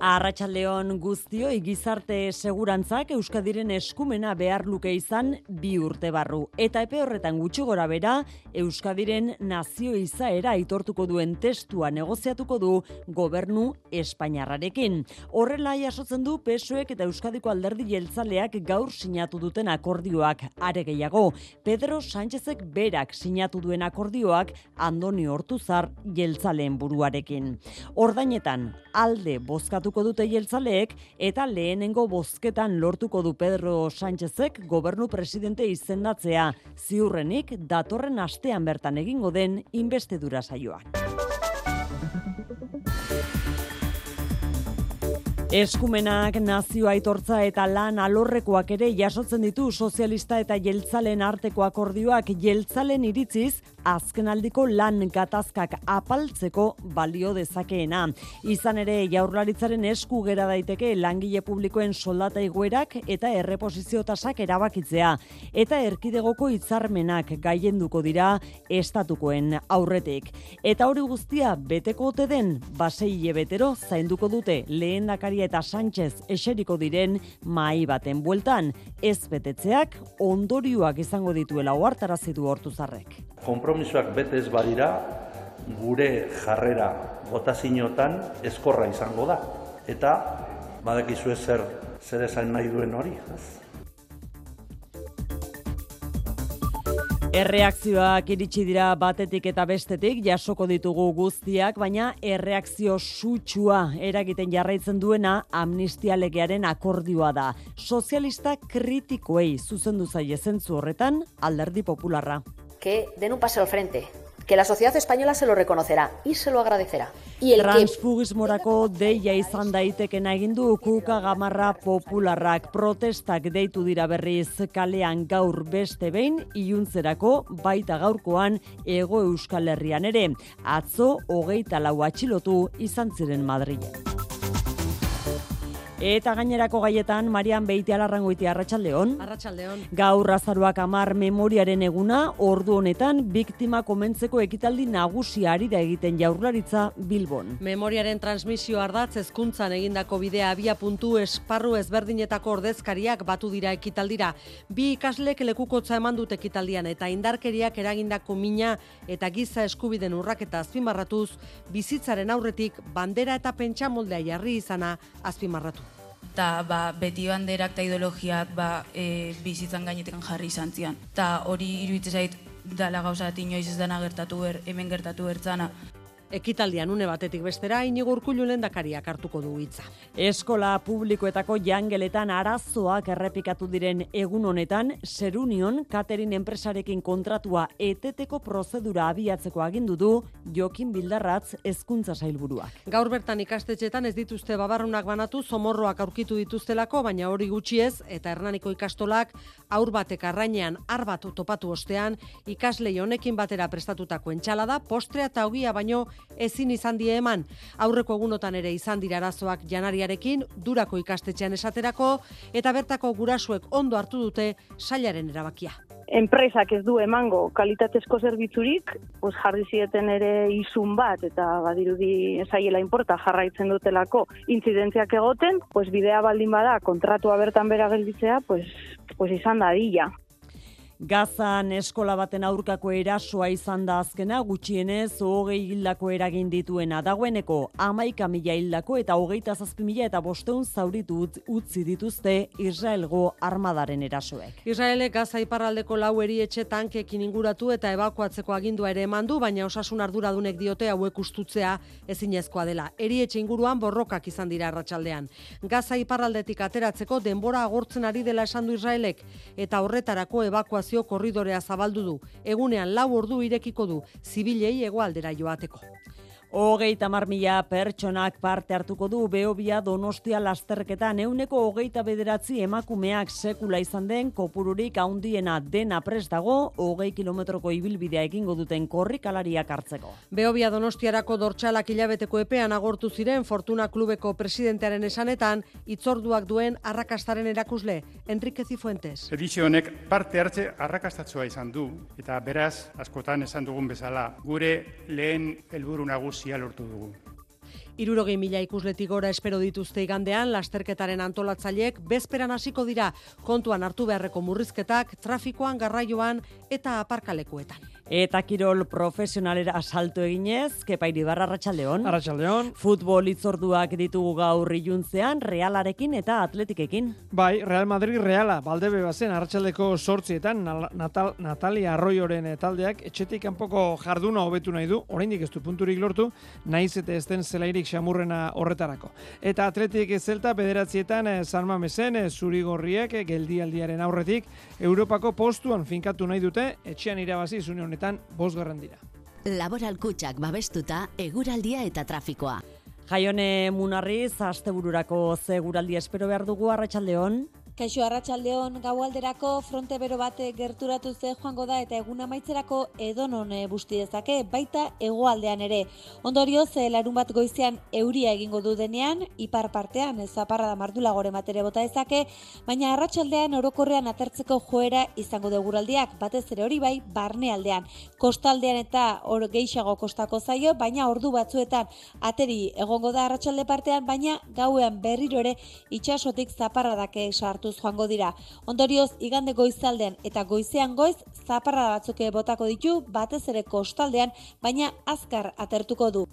Arratxaldeon guztio gizarte segurantzak Euskadiren eskumena behar luke izan bi urte barru. Eta epe horretan gutxi gora bera, Euskadiren nazio izaera aitortuko duen testua negoziatuko du gobernu Espainiarrarekin. Horrela jasotzen du PSOEk eta Euskadiko alderdi jeltzaleak gaur sinatu duten akordioak are gehiago. Pedro Sánchezek berak sinatu duen akordioak Andoni Hortuzar jeltzaleen buruarekin. Ordainetan, alde bozkatu bozkatuko dute jeltzaleek eta lehenengo bozketan lortuko du Pedro Sánchezek gobernu presidente izendatzea ziurrenik datorren astean bertan egingo den investidura saioan. Eskumenak nazio aitortza eta lan alorrekoak ere jasotzen ditu sozialista eta jeltzalen arteko akordioak jeltzalen iritziz azkenaldiko lan gatazkak apaltzeko balio dezakeena. Izan ere jaurlaritzaren esku gera daiteke langile publikoen soldata iguerak eta erreposizio tasak erabakitzea. Eta erkidegoko hitzarmenak gaienduko dira estatukoen aurretik. Eta hori guztia beteko ote den baseile betero zainduko dute lehen eta Sánchez eseriko diren mai baten bueltan. Ez betetzeak ondorioak izango dituela ohartarazi du hortuzarrek konpromisoak bete ez badira, gure jarrera botazinotan eskorra izango da. Eta badakizu zer zer esan nahi duen hori. Ez? Erreakzioak iritsi dira batetik eta bestetik jasoko ditugu guztiak, baina erreakzio sutsua eragiten jarraitzen duena amnistia legearen akordioa da. Sozialista kritikoei zuzendu zaie zentzu horretan alderdi popularra que den un paso al frente, que la sociedad española se lo reconocerá y se lo agradecerá. Y el Transfugismorako deia izan daitekena egin du kuka gamarra popularrak protestak deitu dira berriz kalean gaur beste behin iluntzerako baita gaurkoan ego euskal herrian ere. Atzo hogeita lau atxilotu izan ziren Madrilen. Eta gainerako gaietan, Marian Beiti alarrangoiti arratsaldeon. Arratsaldeon. Gaur azaruak amar memoriaren eguna, ordu honetan, biktima komentzeko ekitaldi nagusia ari da egiten jaurlaritza Bilbon. Memoriaren transmisio ardatz ezkuntzan egindako bidea abia puntu esparru ezberdinetako ordezkariak batu dira ekitaldira. Bi ikaslek lekukotza eman dut ekitaldian eta indarkeriak eragindako mina eta giza eskubiden urraketa azpimarratuz, bizitzaren aurretik bandera eta pentsa moldea jarri izana azpimarratu eta ba, beti banderak eta ideologiak ba, e, bizitzan gainetekan jarri izan zian. Eta hori iruditzen zait dala gauza inoiz ez dena gertatu ber, hemen gertatu bertzana ekitaldian une batetik bestera inigo urkullu lendakariak hartuko du hitza. Eskola publikoetako jangeletan arazoak errepikatu diren egun honetan, Serunion Katerin enpresarekin kontratua eteteko prozedura abiatzeko agindu du Jokin Bildarratz hezkuntza sailburuak. Gaur bertan ikastetxetan ez dituzte babarrunak banatu somorroak aurkitu dituztelako, baina hori gutxi ez eta Hernaniko ikastolak aur batek arrainean arbat topatu ostean ikaslei honekin batera prestatutako entxalada, postrea eta ogia baino ezin izan die eman. Aurreko egunotan ere izan dira arazoak janariarekin, durako ikastetxean esaterako, eta bertako gurasuek ondo hartu dute sailaren erabakia. Enpresak ez du emango kalitatezko zerbitzurik, pues jarri zieten ere izun bat eta badirudi saiela inporta jarraitzen dutelako intzidentziak egoten, pues bidea baldin bada kontratua bertan bera gelditzea, pues pues izan da. Gazan eskola baten aurkako erasoa izan da azkena, gutxienez, hogei hildako eragin dituena. Dagoeneko, amaika mila hildako eta hogeita zazpi mila eta bosteun zauritu utzi dituzte Israelgo armadaren erasoek. Israelek Gaza iparraldeko lau etxe tankekin inguratu eta ebakuatzeko agindua ere eman du, baina osasun arduradunek diote hauek ustutzea ezinezkoa dela. Erietxe inguruan borrokak izan dira arratsaldean. Gaza iparraldetik ateratzeko denbora agortzen ari dela esan du Israelek eta horretarako ebakuazio ebakuazio korridorea zabaldu du. Egunean lau ordu irekiko du, zibilei egoaldera joateko. Hogeita mar mila pertsonak parte hartuko du Beobia Donostia lasterketan euneko hogeita bederatzi emakumeak sekula izan den kopururik haundiena dena prest dago hogei kilometroko ibilbidea egingo duten korrikalariak hartzeko. Beobia Donostiarako dortxalak hilabeteko epean agortu ziren Fortuna Klubeko presidentearen esanetan itzorduak duen arrakastaren erakusle Enrique Cifuentes. Edizio honek parte hartze arrakastatzua izan du eta beraz askotan esan dugun bezala gure lehen helburu nagusi nagusia lortu dugu. Irurogei mila ikusletik gora espero dituzte igandean, lasterketaren antolatzaileek bezperan hasiko dira kontuan hartu beharreko murrizketak, trafikoan, garraioan eta aparkalekuetan. Eta kirol profesionalera salto eginez, kepairi barra Arratxaldeon. Arratxaldeon. Futbol itzorduak ditugu gaur iluntzean, realarekin eta atletikekin. Bai, Real Madrid reala, baldebe bazen, Arratxaldeko sortzietan, Natal, Natalia Arroioren taldeak, etxetik kanpoko jarduna hobetu nahi du, oraindik ez du punturik lortu, naiz eta ez den zelairik xamurrena horretarako. Eta atletik zelta, bederatzietan, eh, San Mamesen, eh, zurigorriek, eh, geldialdiaren aurretik, Europako postuan finkatu nahi dute, etxean irabazi zune honetan honetan bosgarren dira. Laboral kutsak babestuta eguraldia eta trafikoa. Jaione Munarriz, astebururako zeguraldia espero behar dugu arratsaldeon. Kaixo Arratsaldeon gaualderako fronte bero bate gerturatu ze joango da eta egun amaitzerako edonon eh, busti dezake baita hegoaldean ere. Ondorioz eh, larun bat goizean euria egingo du denean ipar partean zaparra da mardula gore matere bota dezake, baina arratsaldean orokorrean atertzeko joera izango du guraldiak batez ere hori bai barnealdean. Kostaldean eta hor geixago kostako zaio, baina ordu batzuetan ateri egongo da arratsalde partean, baina gauean berriro ere itsasotik zaparradake sartu joango dira. Ondorioz, igande goizaldean eta goizean goiz, zaparra batzuke botako ditu, batez ere kostaldean, baina azkar atertuko du.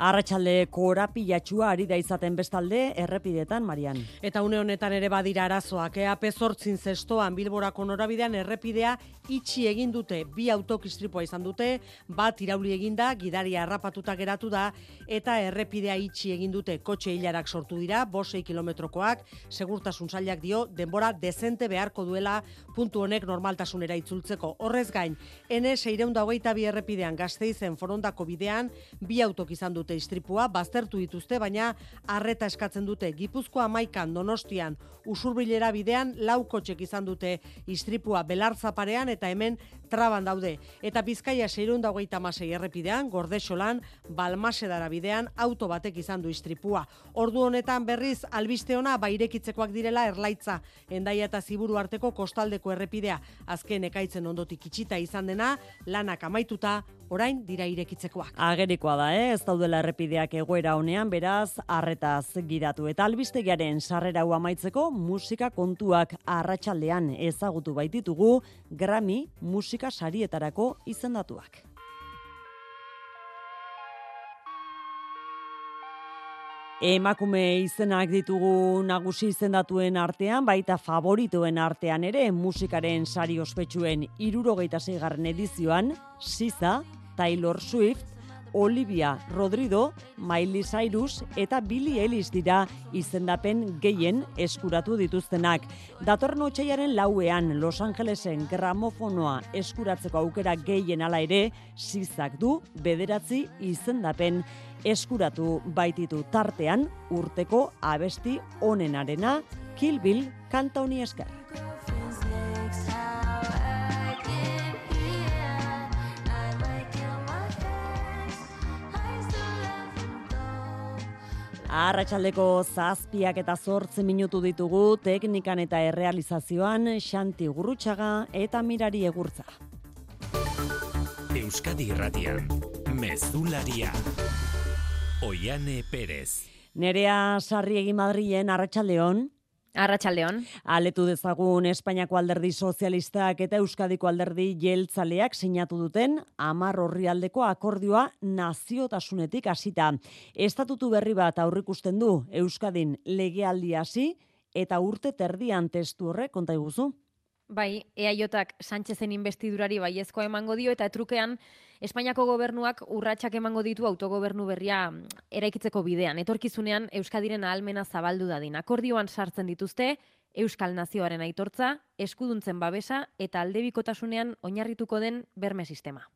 Arratxalde korapilatxua ari da izaten bestalde errepidetan, Marian. Eta une honetan ere badira arazoak, ea pezortzin zestoan bilborako norabidean errepidea itxi egin dute, bi autokistripua izan dute, bat irauli eginda, gidaria harrapatuta geratu da, eta errepidea itxi egin dute kotxe hilarak sortu dira, bosei kilometrokoak, segurtasun zailak dio, denbora dezente beharko duela puntu honek normaltasunera itzultzeko. Horrez gain, ene seireunda hogeita bi errepidean gazteizen forondako bidean, bi autok izan dute dute istripua, baztertu dituzte, baina harreta eskatzen dute. Gipuzkoa maikan, donostian, usurbilera bidean, laukotxek izan dute istripua belartzaparean eta hemen traban daude. Eta bizkaia seirun dagoita masei errepidean, gordexolan, balmasedara bidean, auto batek izan du istripua. Ordu honetan berriz, albiste ona, bairekitzekoak direla erlaitza, endaia eta ziburu arteko kostaldeko errepidea. Azken ekaitzen ondotik itxita izan dena, lanak amaituta, orain dira irekitzekoak. Agerikoa da, eh? ez daudela errepideak egoera honean, beraz, arretaz gidatu. Eta albistegiaren sarrera amaitzeko musika kontuak arratsaldean ezagutu baititugu Grammy musika sarietarako izendatuak. Emakume izenak ditugu nagusi izendatuen artean, baita favoritoen artean ere musikaren sari ospetsuen irurogeita zeigarren edizioan, Siza, Taylor Swift, Olivia Rodrigo, Miley Cyrus eta Billy Ellis dira izendapen gehien eskuratu dituztenak. Datorren otxaiaren lauean Los Angelesen gramofonoa eskuratzeko aukera gehien ala ere, zizak du bederatzi izendapen eskuratu baititu tartean urteko abesti onenarena Kill Bill kanta honi esker. Arratxaldeko zazpiak eta zortzen minutu ditugu teknikan eta errealizazioan Xanti Gurrutxaga eta Mirari Egurtza. Euskadi Irratian, Mezularia, Oiane Perez. Nerea Sarriegi Madrien, Arratxaldeon. Arratxaldeon. Aletu dezagun Espainiako alderdi sozialistak eta Euskadiko alderdi jeltzaleak sinatu duten amar horrialdeko akordioa naziotasunetik hasita. Estatutu berri bat aurrikusten du Euskadin legealdi hasi eta urte terdian testu horrek konta iguzu. Bai, EAJak Sánchezen investidurari baiezkoa emango dio eta etrukean Espainiako gobernuak urratsak emango ditu autogobernu berria eraikitzeko bidean. Etorkizunean Euskadiren ahalmena zabaldu dadin. Akordioan sartzen dituzte Euskal Nazioaren aitortza, eskuduntzen babesa eta aldebikotasunean oinarrituko den berme sistema.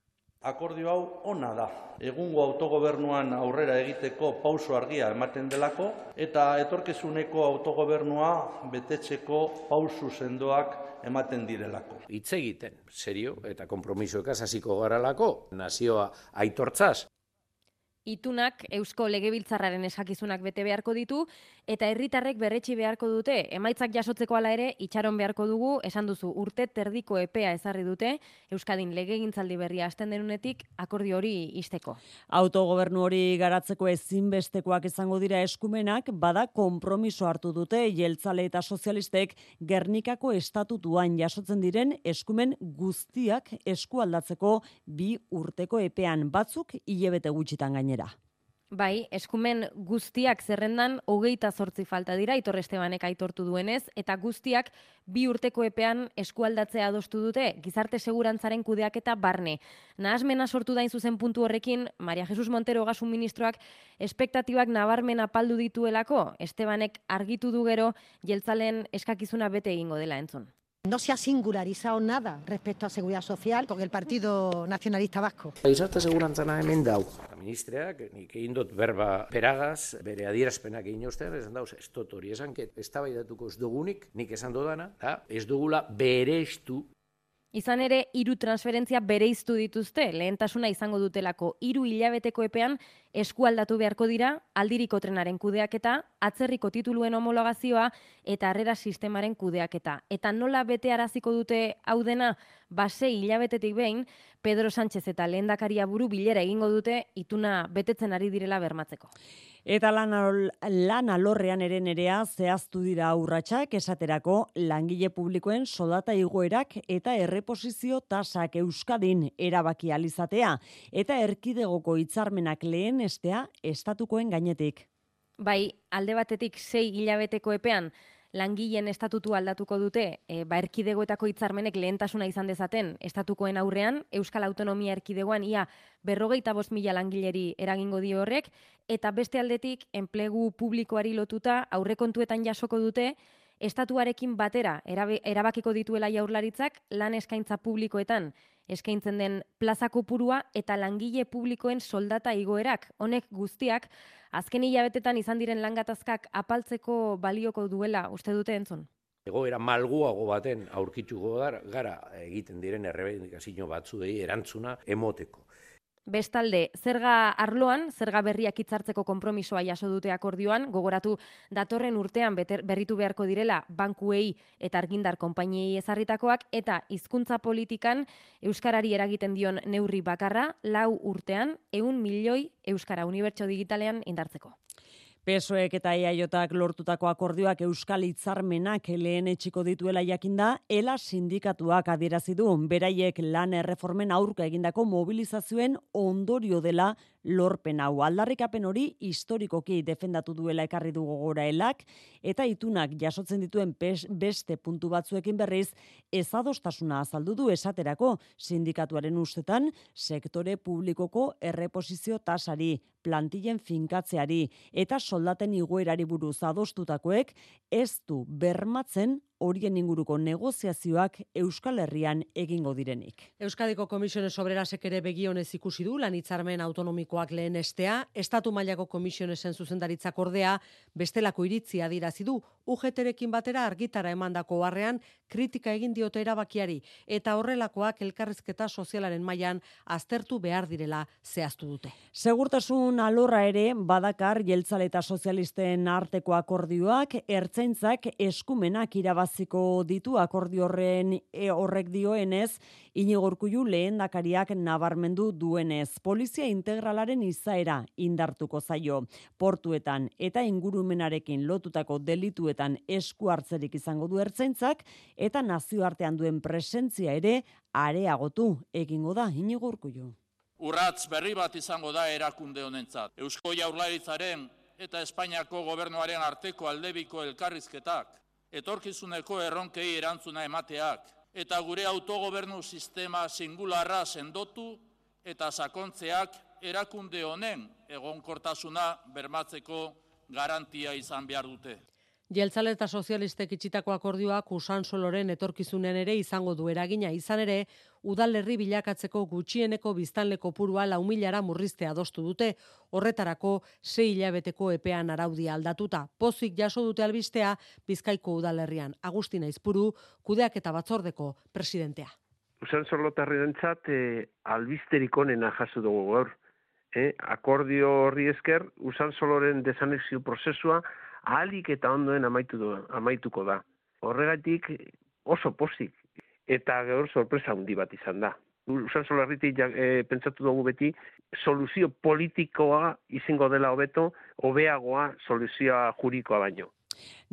Akordio hau ona da. Egungo autogobernuan aurrera egiteko pauso argia ematen delako eta etorkizuneko autogobernua betetzeko pausu sendoak ematen direlako. Hitz egiten, serio eta konpromisoekaz hasiko garalako, nazioa aitortzaz itunak Eusko Legebiltzarraren eskakizunak bete beharko ditu eta herritarrek berretsi beharko dute. Emaitzak jasotzeko ala ere itxaron beharko dugu, esan duzu urte terdiko epea ezarri dute Euskadin legegintzaldi berria hasten denunetik akordio hori isteko. Autogobernu hori garatzeko ezinbestekoak izango dira eskumenak, bada konpromiso hartu dute jeltzale eta sozialistek Gernikako estatutuan jasotzen diren eskumen guztiak eskualdatzeko bi urteko epean batzuk hilebete gutxitan gainera gainera. Bai, eskumen guztiak zerrendan hogeita zortzi falta dira, Itor Estebanek aitortu duenez, eta guztiak bi urteko epean eskualdatzea adostu dute, gizarte segurantzaren kudeak eta barne. Nahazmena sortu dain zuzen puntu horrekin, Maria Jesus Montero gasun ministroak, espektatibak nabarmena paldu dituelako, Estebanek argitu du gero, jeltzalen eskakizuna bete egingo dela entzun. No se ha singularizado nada respecto a seguridad social con el Partido Nacionalista Vasco. Gizarte segurantzana hemen dau. Ministreak, nik egin dut berba peragaz, bere adierazpenak egin ostean, esan dauz, ez dut hori esan, ez tabaidatuko ez dugunik, nik esan dudana, da, ez dugula bereiztu Izan ere, hiru transferentzia bereiztu dituzte, lehentasuna izango dutelako hiru hilabeteko epean eskualdatu beharko dira, aldiriko trenaren kudeaketa, atzerriko tituluen homologazioa eta harrera sistemaren kudeaketa. Eta nola bete araziko dute hau dena, base hilabetetik behin, Pedro Sánchez eta lehendakaria buru bilera egingo dute ituna betetzen ari direla bermatzeko. Eta lan, lan alorrean ere nerea zehaztu dira aurratsak esaterako langile publikoen soldata igoerak eta erreposizio tasak euskadin erabaki alizatea eta erkidegoko hitzarmenak lehen estea estatukoen gainetik. Bai, alde batetik sei hilabeteko epean, langileen estatutu aldatuko dute, e, ba erkidegoetako hitzarmenek lehentasuna izan dezaten estatukoen aurrean, Euskal Autonomia erkidegoan ia berrogeita bost mila langileri eragingo dio horrek, eta beste aldetik enplegu publikoari lotuta aurrekontuetan jasoko dute, estatuarekin batera erabakiko dituela jaurlaritzak lan eskaintza publikoetan eskaintzen den plaza kopurua eta langile publikoen soldata igoerak. Honek guztiak azken hilabetetan izan diren langatazkak apaltzeko balioko duela uste dute entzun. Egoera malguago baten aurkituko gara egiten diren errebendikazio batzuei erantzuna emoteko. Bestalde, zerga arloan, zerga berriak hitzartzeko konpromisoa jaso dute akordioan, gogoratu datorren urtean berritu beharko direla bankuei eta argindar konpainiei ezarritakoak eta hizkuntza politikan euskarari eragiten dion neurri bakarra lau urtean ehun milioi euskara unibertso digitalean indartzeko. PSOEk eta EAJak lortutako akordioak Euskal Hitzarmenak lehen etxiko dituela jakinda, ela sindikatuak adierazi du beraiek lan erreformen aurka egindako mobilizazioen ondorio dela lorpen hau. Aldarrikapen hori historikoki defendatu duela ekarri du gogora elak, eta itunak jasotzen dituen beste puntu batzuekin berriz, ezadostasuna azaldu du esaterako sindikatuaren ustetan, sektore publikoko erreposizio tasari, plantillen finkatzeari eta soldaten iguerari buruz adostutakoek ez du bermatzen horien inguruko negoziazioak Euskal Herrian egingo direnik. Euskadiko Komisiones Obrerasek ere begionez ikusi du lan hitzarmen autonomikoak lehen estea, Estatu mailako komisionesen zuzendaritzak ordea bestelako iritzia dirazi du UGTrekin batera argitara emandako harrean kritika egin diote erabakiari eta horrelakoak elkarrizketa sozialaren mailan aztertu behar direla zehaztu dute. Segurtasun alorra ere badakar jeltzale eta sozialisten arteko akordioak ertzaintzak eskumenak irabaziko ditu akordio horren e, horrek dioenez Inigo Urkullu lehendakariak nabarmendu duenez polizia integralaren izaera indartuko zaio portuetan eta ingurumenarekin lotutako delituetan esku hartzerik izango du ertzaintzak eta nazioartean duen presentzia ere areagotu egingo da Inigo Urkullu. Urratz berri bat izango da erakunde honentzat. Eusko Jaurlaritzaren eta Espainiako gobernuaren arteko aldebiko elkarrizketak, etorkizuneko erronkei erantzuna emateak, eta gure autogobernu sistema singularra sendotu eta sakontzeak erakunde honen egonkortasuna bermatzeko garantia izan behar dute. Jeltzale eta sozialistek itxitako akordioak usan soloren etorkizunen ere izango du eragina izan ere, udalerri bilakatzeko gutxieneko biztanle kopurua lau milara murriztea adostu dute, horretarako sei hilabeteko epean araudia aldatuta. Pozik jaso dute albistea Bizkaiko udalerrian. Agustina Izpuru, kudeak eta batzordeko presidentea. Usan solotarri dentzat, e, albisterik onena jaso dugu gaur. E, akordio horri esker, usan soloren desanexio prozesua ahalik eta ondoen amaitu du, amaituko da. Horregatik oso pozik eta gaur sorpresa handi bat izan da. Usan solarritik e, pentsatu dugu beti, soluzio politikoa izango dela hobeto, hobeagoa soluzioa jurikoa baino.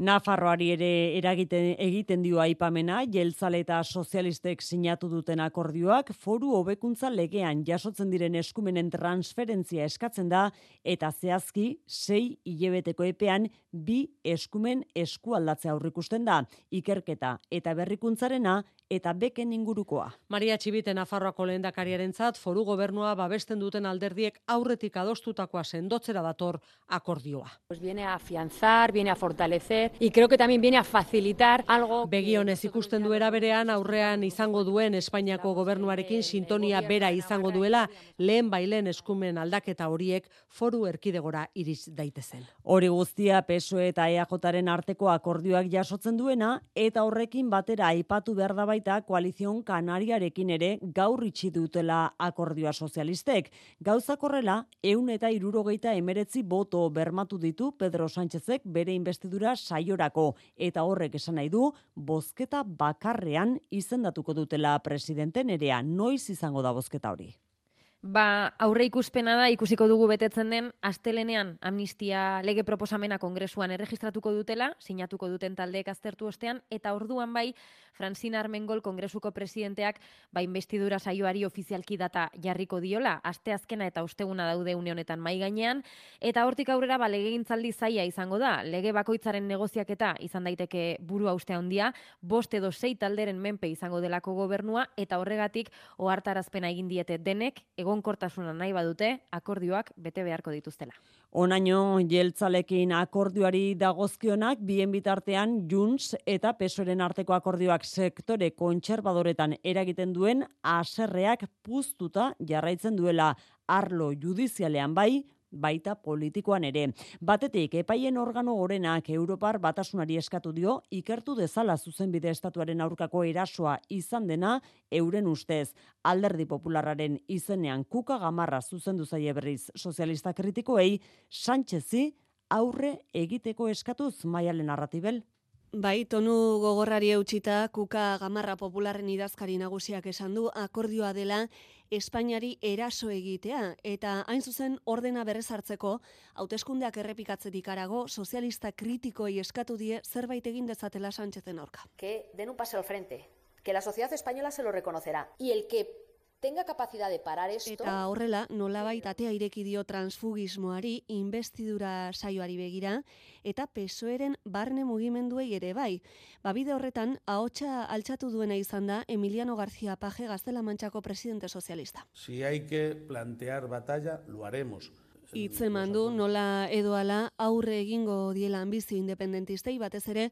Nafarroari ere eragiten egiten dio aipamena, jeltzale eta sozialistek sinatu duten akordioak, foru hobekuntza legean jasotzen diren eskumenen transferentzia eskatzen da, eta zehazki, sei hilebeteko epean, bi eskumen eskualdatze aurrikusten da, ikerketa eta berrikuntzarena eta beken ingurukoa. Maria Txibite Nafarroako lehendakariaren zat, foru gobernua babesten duten alderdiek aurretik adostutakoa sendotzera dator akordioa. Pues viene a afianzar, viene a fortalecer y creo que también viene a facilitar algo... Begionez ikusten duera berean aurrean izango duen Espainiako gobernuarekin sintonia bera izango duela lehen bailen eskumen aldaketa horiek foru erkidegora iriz daitezen. Hori guztia PSOE eta EAJaren arteko akordioak jasotzen duena eta horrekin batera aipatu behar da baita koalizion kanariarekin ere gaur itxi dutela akordioa sozialistek. Gauzak horrela, eun eta irurogeita emeretzi boto bermatu ditu Pedro Sánchezek bere investidura saiorako eta horrek esan nahi du, bozketa bakarrean izendatuko dutela presidente nerea. Noiz izango da bozketa hori? Ba, aurre ikuspena da, ikusiko dugu betetzen den, astelenean amnistia lege proposamena kongresuan erregistratuko dutela, sinatuko duten taldeek aztertu ostean, eta orduan bai, Francina Armengol kongresuko presidenteak, ba, investidura saioari ofizialki data jarriko diola, aste azkena eta usteguna daude une honetan mai gainean, eta hortik aurrera, ba, lege zaia izango da, lege bakoitzaren negoziak eta izan daiteke buru ustea handia, bost edo sei talderen menpe izango delako gobernua, eta horregatik, ohartarazpena egin diete denek, egonkortasuna nahi badute, akordioak bete beharko dituztela. Onaino jeltzalekin akordioari dagozkionak bien bitartean Junts eta Pesoren arteko akordioak sektore kontserbadoretan eragiten duen aserreak puztuta jarraitzen duela arlo judizialean bai baita politikoan ere. Batetik, epaien organo gorenak Europar batasunari eskatu dio, ikertu dezala zuzenbide estatuaren aurkako erasoa izan dena, euren ustez, alderdi populararen izenean kuka gamarra zuzendu zaie berriz sozialista kritikoei, Sánchezi aurre egiteko eskatuz maialen narratibel. Bai, tonu gogorrari eutxita, kuka gamarra popularren idazkari nagusiak esan du, akordioa dela Espainiari eraso egitea eta hain zuzen ordena berrez hartzeko hauteskundeak errepikatzetik arago sozialista kritikoei eskatu die zerbait egin dezatela Sánchezen aurka. Que den un paso al frente, que la sociedad española se lo reconocerá y el que tenga capacidad de parar esto. Eta horrela, nolabait atea ireki dio transfugismoari, investidura saioari begira, eta pesoeren barne mugimenduei ere bai. Babide horretan, ahotsa altxatu duena izan da Emiliano García Paje Gaztela Mantxako presidente sozialista. Si hay que plantear batalla, lo haremos hitzeman du nola edoala aurre egingo diela ambizio independentistei batez ere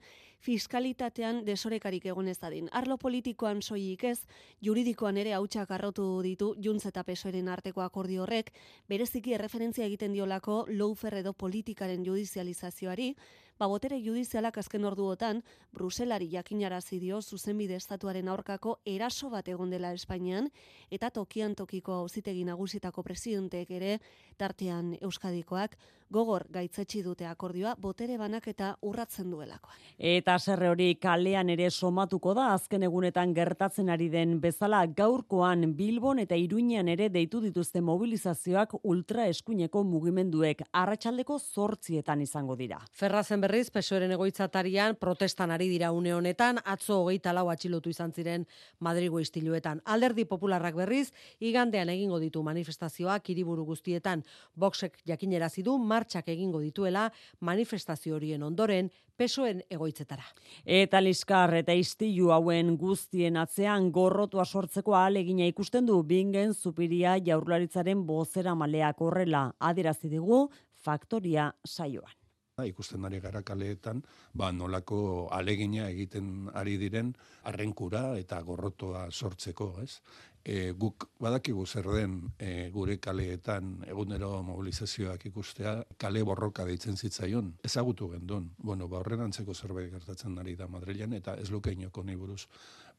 fiskalitatean desorekarik egon ez dadin. Arlo politikoan soilik ez, juridikoan ere hautsak arrotu ditu Juntz eta Pesoeren arteko akordio horrek, bereziki erreferentzia egiten diolako loufer edo politikaren judizializazioari, ba botere judizialak azken orduotan Bruselari jakinarazi dio zuzenbide estatuaren aurkako eraso bat egon dela Espainian eta tokian tokiko auzitegi nagusitako presidenteek ere tartean Euskadikoak gogor gaitzetsi dute akordioa botere banak eta urratzen duelako. Eta zerre hori kalean ere somatuko da azken egunetan gertatzen ari den bezala gaurkoan Bilbon eta Iruinean ere deitu dituzte mobilizazioak ultra eskuineko mugimenduek arratsaldeko zortzietan izango dira. Ferrazen berriz, pesoeren egoitzatarian protestan ari dira une honetan, atzo hogeita lau atxilotu izan ziren Madrigo istiluetan. Alderdi popularrak berriz, igandean egingo ditu manifestazioak hiriburu guztietan. Boxek jakinerazi du martxak egingo dituela manifestazio horien ondoren pesoen egoitzetara. Eta liskar eta istilu hauen guztien atzean gorrotua sortzeko ahalegina ikusten du bingen zupiria jaurlaritzaren bozera maleak horrela adierazi digu faktoria saioan. Ikusten ari gara kaleetan, ba, nolako alegina egiten ari diren arrenkura eta gorrotoa sortzeko, ez? E, guk badakigu zer den e, gure kaleetan egunero mobilizazioak ikustea, kale borroka deitzen zitzaion, ezagutu gendun. Bueno, ba, horren antzeko zerbait gertatzen ari da Madrilen, eta ez luke inoko nahi buruz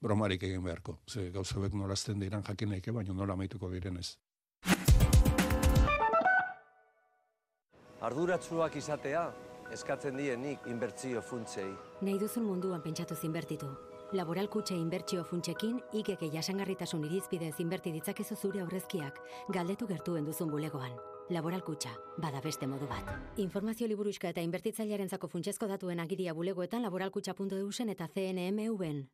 bromarik egin beharko. Ze gauzabek nolazten diran jakin baina nola maituko direnez. Arduratsuak izatea, eskatzen dienik inbertsio funtsei. Nahi duzun munduan pentsatu zinbertitu. Laboral kutxe inbertsio funtsekin, ikeke jasangarritasun irizpidez inberti ditzakezu zure aurrezkiak, galdetu gertuen duzun bulegoan. Laboral kutxa, bada beste modu bat. Informazio liburuska eta inbertitzailearen zako funtsezko datuen agiria bulegoetan laboralkutxa.eusen eta CNMV-en.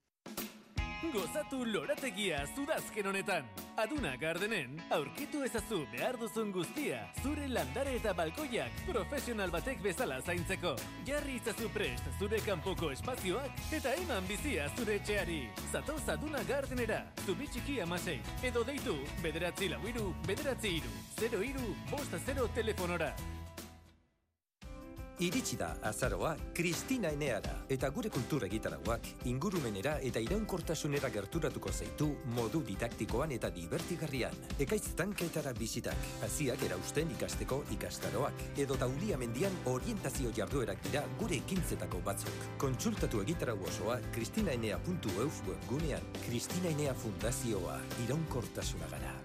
Gozatu lorategia zudazken honetan. Aduna gardenen, aurkitu ezazu behar duzun guztia, zure landare eta balkoiak profesional batek bezala zaintzeko. Jarri izazu prest zure kanpoko espazioak eta eman bizia zure etxeari. Zatoz Aduna gardenera, zubitxiki amasei, edo deitu, bederatzi lau iru, bederatzi iru, 0 iru, bosta 0 telefonora. Iritsi da azaroa Kristina Eneara eta gure kultura egitaragoak ingurumenera eta iraunkortasunera gerturatuko zaitu modu didaktikoan eta divertigarrian. Ekaitz tanketara bizitak, hasiak erausten ikasteko ikastaroak, edo taulia mendian orientazio jarduerak dira gure ekintzetako batzuk. Kontsultatu egitarago osoa kristinaenea.euf webgunean. Kristina Enea Fundazioa, iraunkortasuna gara.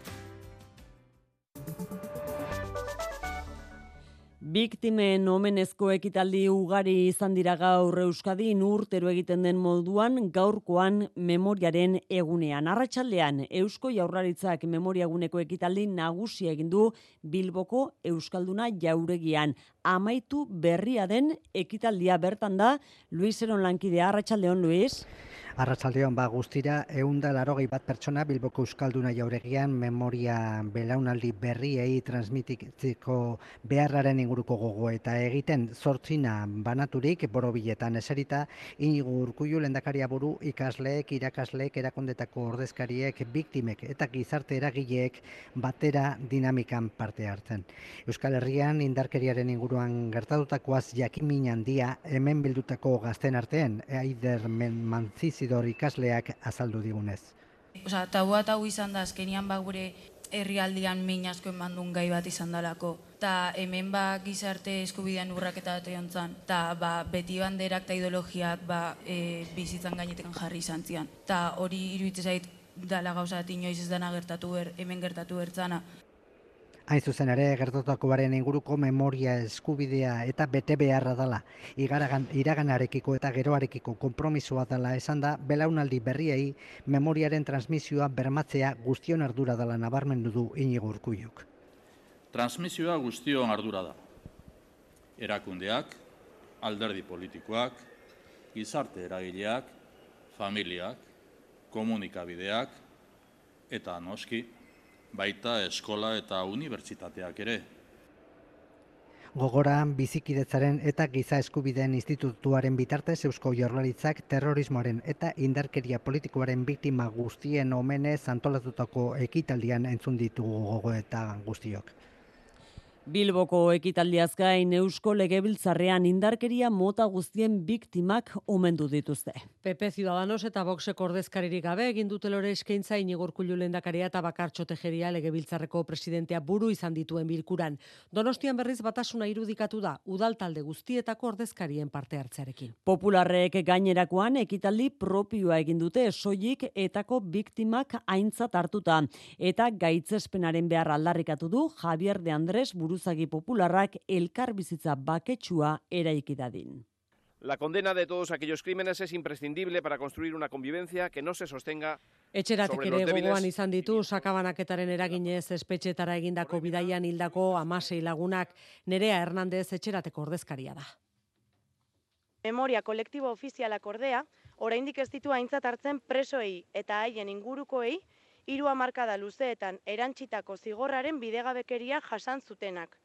Biktimen omenezko ekitaldi ugari izan dira gaur Euskadin urtero egiten den moduan gaurkoan memoriaren egunean. Arratsaldean Eusko Jaurlaritzak memoriaguneko ekitaldi nagusia egin du Bilboko Euskalduna Jauregian. Amaitu berria den ekitaldia bertan da Luis Eron lankidea Arratsaldeon Luis. Arratsaldeon ba guztira eunda larogei bat pertsona Bilboko Euskalduna jauregian memoria belaunaldi berriei transmititzeko beharraren inguruko gogo eta egiten zortzina banaturik borobiletan eserita inigo urkullu lendakaria buru ikasleek, irakasleek, erakondetako ordezkariek, biktimek eta gizarte eragileek batera dinamikan parte hartzen. Euskal Herrian indarkeriaren inguruan gertatutakoaz jakimin handia hemen bildutako gazten artean, Aider Manziz Isidor ikasleak azaldu digunez. Osa, taua tau izan da, azkenian ba gure herrialdian min asko emandun gai bat izan dalako. Ta hemen ba gizarte eskubidean urraketa bat egon ta ba beti banderak eta ideologiak ba e, bizitzan gainetekan jarri izan zian. Ta hori iruditzen zait dala gauza inoiz ez dana gertatu ber, hemen gertatu bertzana. Hain zuzen ere, gertotako inguruko memoria eskubidea eta bete beharra dela. Igaragan, iraganarekiko eta geroarekiko kompromisoa dela esan da, belaunaldi berriei memoriaren transmisioa bermatzea guztion ardura dela nabarmendu du inigo urkuiuk. Transmisioa guztion ardura da. Erakundeak, alderdi politikoak, gizarte eragileak, familiak, komunikabideak, eta noski, baita eskola eta unibertsitateak ere. Gogoran bizikidetzaren eta giza eskubideen institutuaren bitartez Eusko Jaurlaritzak terrorismoaren eta indarkeria politikoaren biktima guztien omenez antolatutako ekitaldian entzun ditugu gogoetan guztiok. Bilboko ekitaldiaz gain Eusko Legebiltzarrean indarkeria mota guztien biktimak omendu dituzte. PP Ciudadanos eta Voxek ordezkaririk gabe egin dute lore eskaintza Inigo lehendakaria eta Bakartxo Tejeria Legebiltzarreko presidentea buru izan dituen bilkuran. Donostian berriz batasuna irudikatu da udal talde guztietako ordezkarien parte hartzearekin. Popularrek gainerakoan ekitaldi propioa egin dute soilik etako biktimak aintzat hartuta eta gaitzespenaren behar aldarrikatu du Javier de Andrés buruzagi popularrak elkar bizitza baketsua eraiki dadin. La condena de todos aquellos crímenes es imprescindible para construir una convivencia que no se sostenga Etxeratek ere gogoan izan ditu sakabanaketaren eraginez espetxetara egindako bidaian hildako amasei lagunak Nerea Hernandez etxerateko ordezkaria da. Memoria kolektibo ofizialak ordea, oraindik ez ditu aintzat hartzen presoei eta haien ingurukoei hiru hamarkada luzeetan erantsitako zigorraren bidegabekeria jasan zutenak.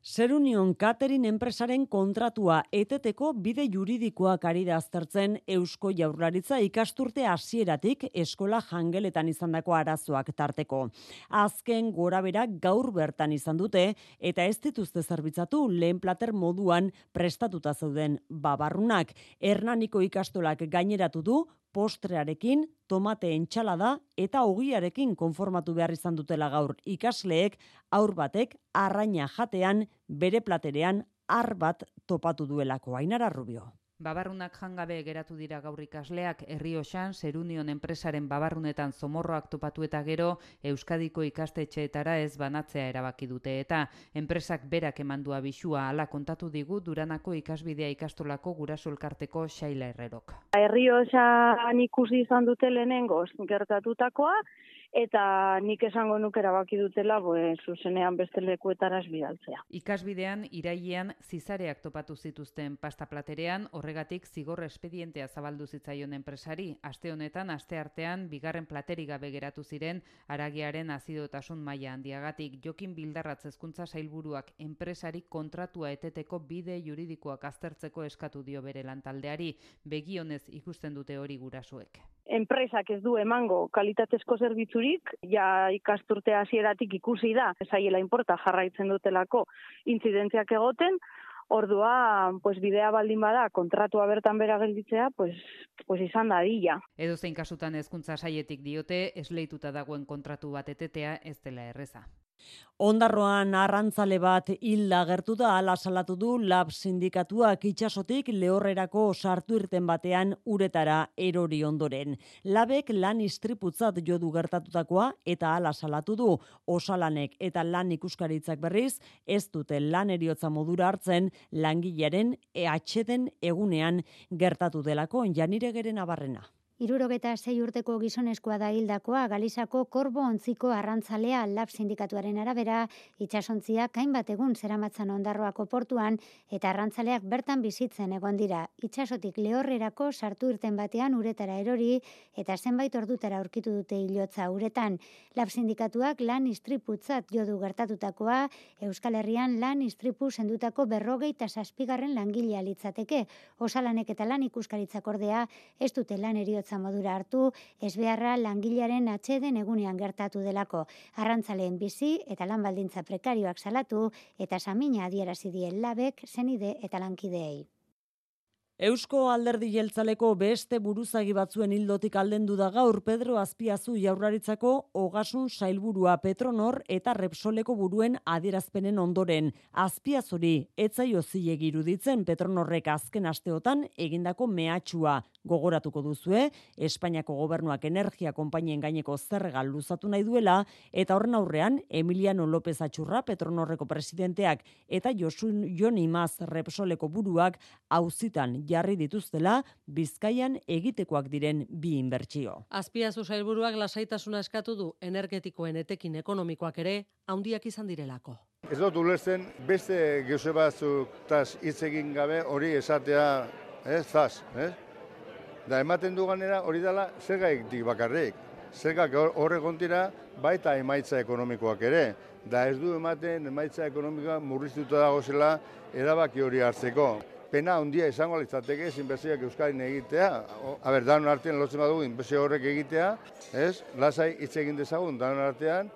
Zerunion Catering enpresaren kontratua eteteko bide juridikoak ari da aztertzen Eusko Jaurlaritza ikasturte hasieratik eskola jangeletan izandako arazoak tarteko. Azken gorabera gaur bertan izan dute eta ez dituzte zerbitzatu lehen plater moduan prestatuta zeuden babarrunak. Hernaniko ikastolak gaineratu du postrearekin, tomate entxalada eta ogiarekin konformatu behar izan dutela gaur ikasleek, aur batek, arraina jatean, bere platerean, ar bat topatu duelako ainara rubio. Babarrunak jangabe geratu dira gaur ikasleak Herrioxan Serunion enpresaren babarrunetan zomorroak topatu eta gero Euskadiko ikastetxeetara ez banatzea erabaki dute eta enpresak berak emandua bisua hala kontatu digu Duranako ikasbidea ikastolako gurasolkarteko Xaila Herrerok. Herrioxan ikusi izan dute lehenengo gertatutakoa eta nik esango nuke erabaki dutela pues zuzenean beste lekuetara bidaltzea. Ikasbidean irailean zizareak topatu zituzten pasta platerean, horregatik zigor espedientea zabaldu zitzaion enpresari. Aste honetan aste artean bigarren plateri gabe geratu ziren aragiaren azidotasun maila handiagatik. Jokin Bildarratz hezkuntza sailburuak enpresari kontratua eteteko bide juridikoak aztertzeko eskatu dio bere lantaldeari, begionez ikusten dute hori gurasuek enpresak ez du emango kalitatezko zerbitzurik, ja ikasturte hasieratik ikusi da, esaiela inporta jarraitzen dutelako intzidentziak egoten, Ordua, pues bidea baldin bada kontratua bertan bera gelditzea, pues pues izan da dilla. Edo zein kasutan hezkuntza saietik diote, esleituta dagoen kontratu bat etetea ez dela erreza. Ondarroan arrantzale bat hilda gertu da ala salatu du lab sindikatuak itxasotik lehorrerako sartu irten batean uretara erori ondoren. Labek lan istriputzat jodu gertatutakoa eta ala salatu du osalanek eta lan ikuskaritzak berriz ez dute lan eriotza modura hartzen langilaren EHden egunean gertatu delako janire geren abarrena. Irurogeta sei urteko gizoneskoa da hildakoa Galizako korbo ontziko arrantzalea lab sindikatuaren arabera itxasontzia kain bat egun zeramatzan ondarroako portuan eta arrantzaleak bertan bizitzen egon dira. Itxasotik lehorrerako sartu irten batean uretara erori eta zenbait ordutara aurkitu dute hilotza uretan. Lab sindikatuak lan istriputzat jodu gertatutakoa Euskal Herrian lan istripu sendutako berrogei eta saspigarren langilea litzateke. Osalanek eta lan ikuskaritzak ordea ez dute lan eriotza modura hartu, ez beharra langilaren atxeden egunean gertatu delako. Arrantzaleen bizi eta lan baldintza prekarioak salatu eta samina adierazi dien labek zenide eta lankideei. Eusko alderdi jeltzaleko beste buruzagi batzuen hildotik aldendu da gaur Pedro Azpiazu jaurlaritzako ogasun sailburua Petronor eta Repsoleko buruen adierazpenen ondoren. Azpiazuri etzaio zilegi iruditzen Petronorrek azken asteotan egindako mehatxua gogoratuko duzue, Espainiako gobernuak energia konpainien gaineko zerregal luzatu nahi duela, eta horren aurrean Emiliano López Atxurra Petronorreko presidenteak eta Josun Joni Maz Repsoleko buruak auzitan jarri dituztela Bizkaian egitekoak diren bi inbertsio. Azpiazu sailburuak lasaitasuna eskatu du energetikoen etekin ekonomikoak ere handiak izan direlako. Ez dut ulertzen beste geuse batzuk tas hitz egin gabe hori esatea, ez, zaz, ez? Da ematen du ganera hori dela zergaik dik bakarrik. Zergak horre kontira baita emaitza ekonomikoak ere. Da ez du ematen emaitza ekonomikoa murriztuta dago zela erabaki hori hartzeko pena handia izango litzateke inbertsioak Euskadin egitea. A ber, danon artean lotzen badugu inbertsio horrek egitea, ez? Lasai hitz egin dezagun danon artean,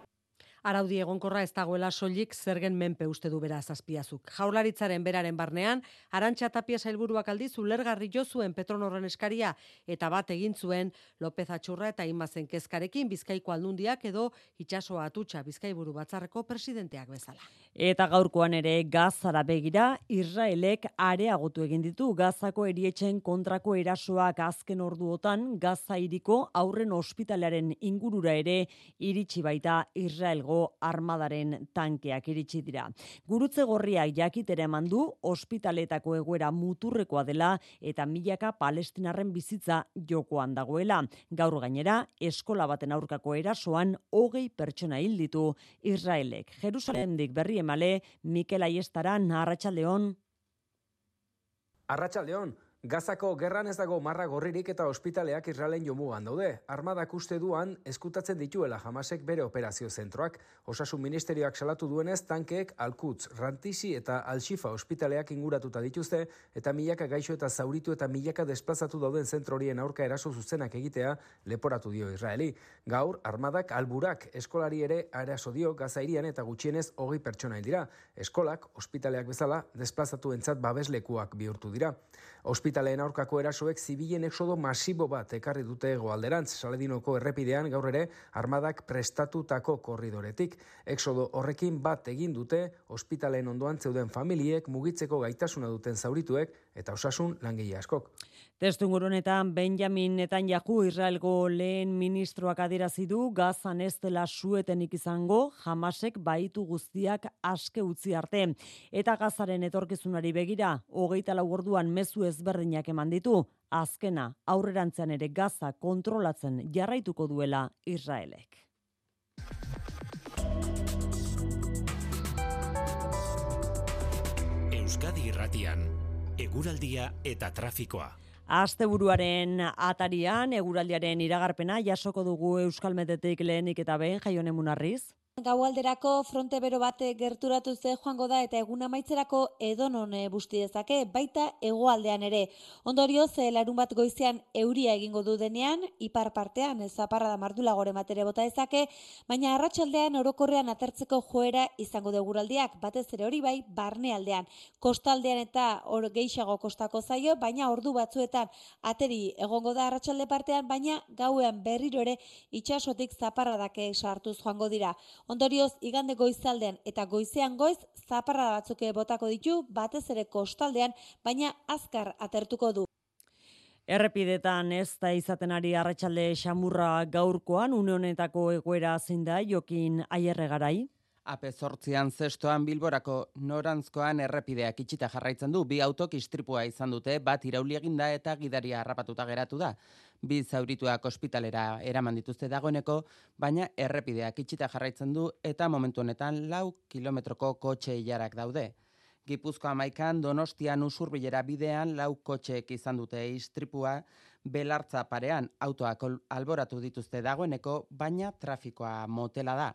Araudi egonkorra ez dagoela soilik zergen menpe uste du beraz azpiazuk. Jaularitzaren beraren barnean, Arantxa Tapia sailburuak aldiz ulergarri jo zuen Petronorren eskaria eta bat egin zuen López Atxurra eta Inmazen kezkarekin Bizkaiko aldundiak edo itsasoa atutxa Bizkaiburu batzarreko presidenteak bezala. Eta gaurkoan ere gazara begira, Israelek areagotu egin ditu gazako erietzen kontrako erasoak azken orduotan gaza iriko aurren ospitalearen ingurura ere iritsi baita Israelgo armadaren tankeak iritsi dira. Gurutze gorriak jakitere emandu ospitaletako egoera muturrekoa dela eta milaka palestinarren bizitza jokoan dagoela. Gaur gainera, eskola baten aurkako erasoan hogei pertsona hil ditu Israelek. Jerusalemdik berri emale, Mikel Aiestara, Arratxaldeon. Arratxaldeon, Gazako gerran ez dago marra gorririk eta ospitaleak Israelen jomugan daude. Armadak uste duan eskutatzen dituela jamasek bere operazio zentroak. Osasun ministerioak salatu duenez tankeek Alkutz, Rantisi eta Alxifa ospitaleak inguratuta dituzte eta milaka gaixo eta zauritu eta milaka desplazatu dauden zentrorien aurka eraso zuzenak egitea leporatu dio Israeli. Gaur, armadak alburak eskolari ere arazo dio gazairian eta gutxienez hogei pertsona dira. Eskolak, ospitaleak bezala, desplazatu entzat babeslekuak bihurtu dira. Ospitaleen aurkako erasoek zibilen exodo masibo bat ekarri dute goalderantz, saledinoko errepidean gaur ere armadak prestatutako korridoretik. Exodo horrekin bat egin dute ospitaleen ondoan zeuden familiek mugitzeko gaitasuna duten zaurituek eta osasun langile askok. Testu honetan Benjamin Netanyahu Israelgo lehen ministroak adierazi du Gazan ez dela suetenik izango jamasek baitu guztiak aske utzi arte. Eta Gazaren etorkizunari begira hogeita lau orduan mezu ezberdinak eman ditu. Azkena aurrerantzean ere Gaza kontrolatzen jarraituko duela Israelek. Euskadi Irratian eguraldia eta trafikoa Asteburuaren atarian eguraldiaren iragarpena jasoko dugu Euskalmetetik lehenik eta behin jaionen munarriz. Gaualderako fronte bero bate gerturatu ze joango da eta egun amaitzerako edonon eh, busti dezake, baita hegoaldean ere. Ondorio ze larun bat goizean euria egingo du denean, ipar partean zaparra da mardula gore matere bota dezake, baina arratsaldean orokorrean atertzeko joera izango de guraldiak, batez ere hori bai, barne aldean. Kostaldean eta hor geixago kostako zaio, baina ordu batzuetan ateri egongo da arratsalde partean, baina gauean berriro ere itxasotik zaparra dake sartuz joango dira. Ondorioz, igande goizaldean eta goizean goiz, zaparra batzuke botako ditu, batez ere kostaldean, baina azkar atertuko du. Errepidetan ez da izaten ari arratsalde xamurra gaurkoan, une honetako egoera zein da, jokin aierre garai? Ape zortzian zestoan bilborako norantzkoan errepideak itxita jarraitzen du, bi autok istripua izan dute, bat irauli eginda eta gidaria harrapatuta geratu da bi zaurituak ospitalera eraman dituzte dagoeneko, baina errepideak itxita jarraitzen du eta momentu honetan lau kilometroko kotxe hilarak daude. Gipuzko amaikan donostian usurbilera bidean lau kotxeek izan dute istripua, belartza parean autoak alboratu dituzte dagoeneko, baina trafikoa motela da.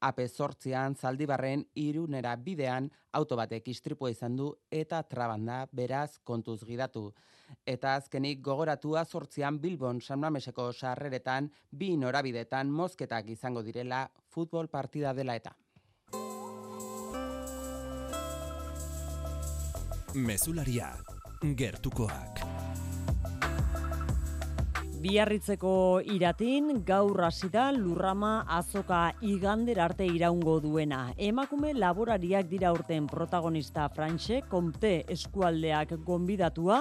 Ape sortzian, zaldibarren, irunera bidean, autobatek istripua izan du eta trabanda beraz kontuz gidatu. Eta azkenik gogoratua sortzian Bilbon San Mameseko sarreretan bi norabidetan mozketak izango direla futbol partida dela eta. Mesularia, gertukoak. Biarritzeko iratin gaur hasida lurrama azoka igander arte iraungo duena. Emakume laborariak dira urten protagonista Frantxe, Comte eskualdeak gonbidatua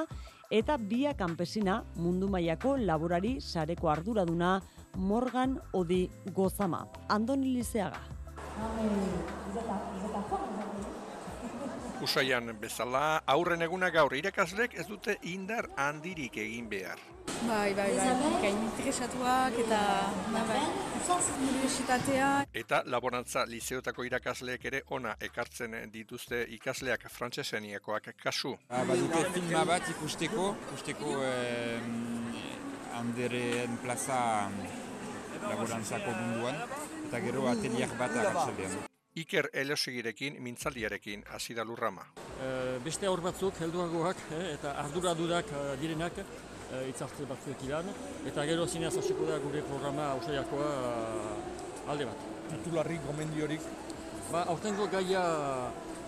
eta bia kanpesina mundu mailako laborari sareko arduraduna Morgan Odi Gozama. Andoni Lizeaga. Usaian bezala, aurren eguna gaur irakaslek ez dute indar handirik egin behar. Bai, bai, bai, gain interesatuak eta bai, universitatea. Eta laborantza liceotako irakasleek ere ona ekartzen dituzte ikasleak frantseseniakoak kasu. Ba, ba dute filma bat ikusteko, ikusteko eh, Andereen plaza laborantzako munduan, eta gero ateliak bat agatzelean. Iker Elosegirekin mintzaldiarekin hasi da lurrama. E, beste aur batzuk helduagoak eh, eta ardura dudak uh, direnak uh, itzartze batzuek ilan eta gero zinez hasiko da gure programa ausaiakoa alde bat. Titularrik, gomendiorik? Ba, aurtengo gaia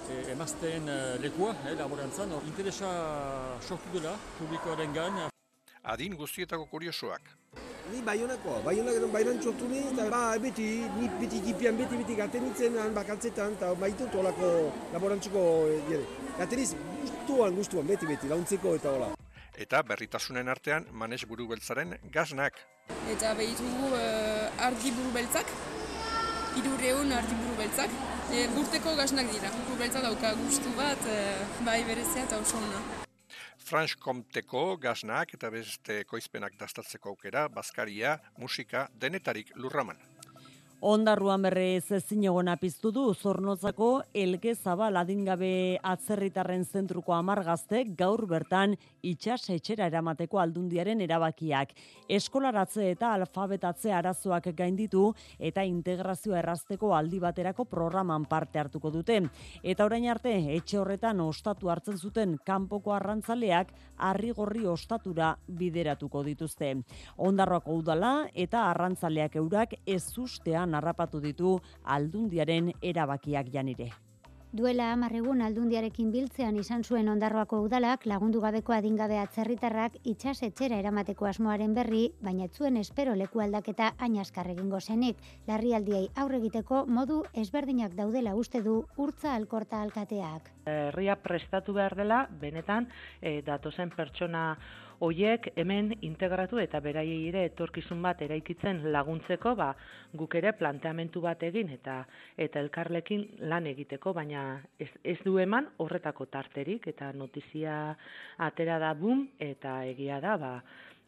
e, emazten lekua, eh, laborantzan, interesa sortu dela publikoaren gan. Adin guztietako kuriosoak. Ni baionako, baionak edo bairan txortu ni, eta ba, beti, ni beti gipian, beti, beti gatenitzen han bakantzetan, eta baitut olako laborantzuko, jere. Gateniz, guztuan, guztuan, beti, beti, launtzeko eta hola. Eta berritasunen artean, manes buru beltzaren gaznak. Eta behitugu uh, ardi buru beltzak, irureun ardi buru beltzak. E, burteko gaznak dira, buru beltza dauka guztu bat, uh, bai berezia eta oso ona. Franskomteko gaznak eta beste koizpenak dastatzeko aukera, bazkaria, musika, denetarik lurraman. Ondarruan berrez ezin egona piztu du zornotzako elke zabal adingabe atzerritarren zentruko amargazte gaur bertan itxas etxera eramateko aldundiaren erabakiak. Eskolaratze eta alfabetatze arazoak gainditu eta integrazioa errazteko aldi baterako programan parte hartuko dute. Eta orain arte, etxe horretan ostatu hartzen zuten kanpoko arrantzaleak arrigorri ostatura bideratuko dituzte. Ondarroako udala eta arrantzaleak eurak ez ustean narrapatu ditu aldundiaren erabakiak janire. Duela amarregun aldundiarekin biltzean izan zuen ondarroako udalak lagundu gabeko adingabe atzerritarrak itxas etxera eramateko asmoaren berri, baina zuen espero leku aldaketa ainaskar egingo zenik. Larrialdiei aurre egiteko modu ezberdinak daudela uste du urtza alkorta alkateak. Herria prestatu behar dela, benetan, e, datozen pertsona hoiek hemen integratu eta beraiei ere etorkizun bat eraikitzen laguntzeko, ba, guk ere planteamentu bat egin eta eta elkarlekin lan egiteko, baina ez, ez du eman horretako tarterik eta notizia atera da bum eta egia da, ba,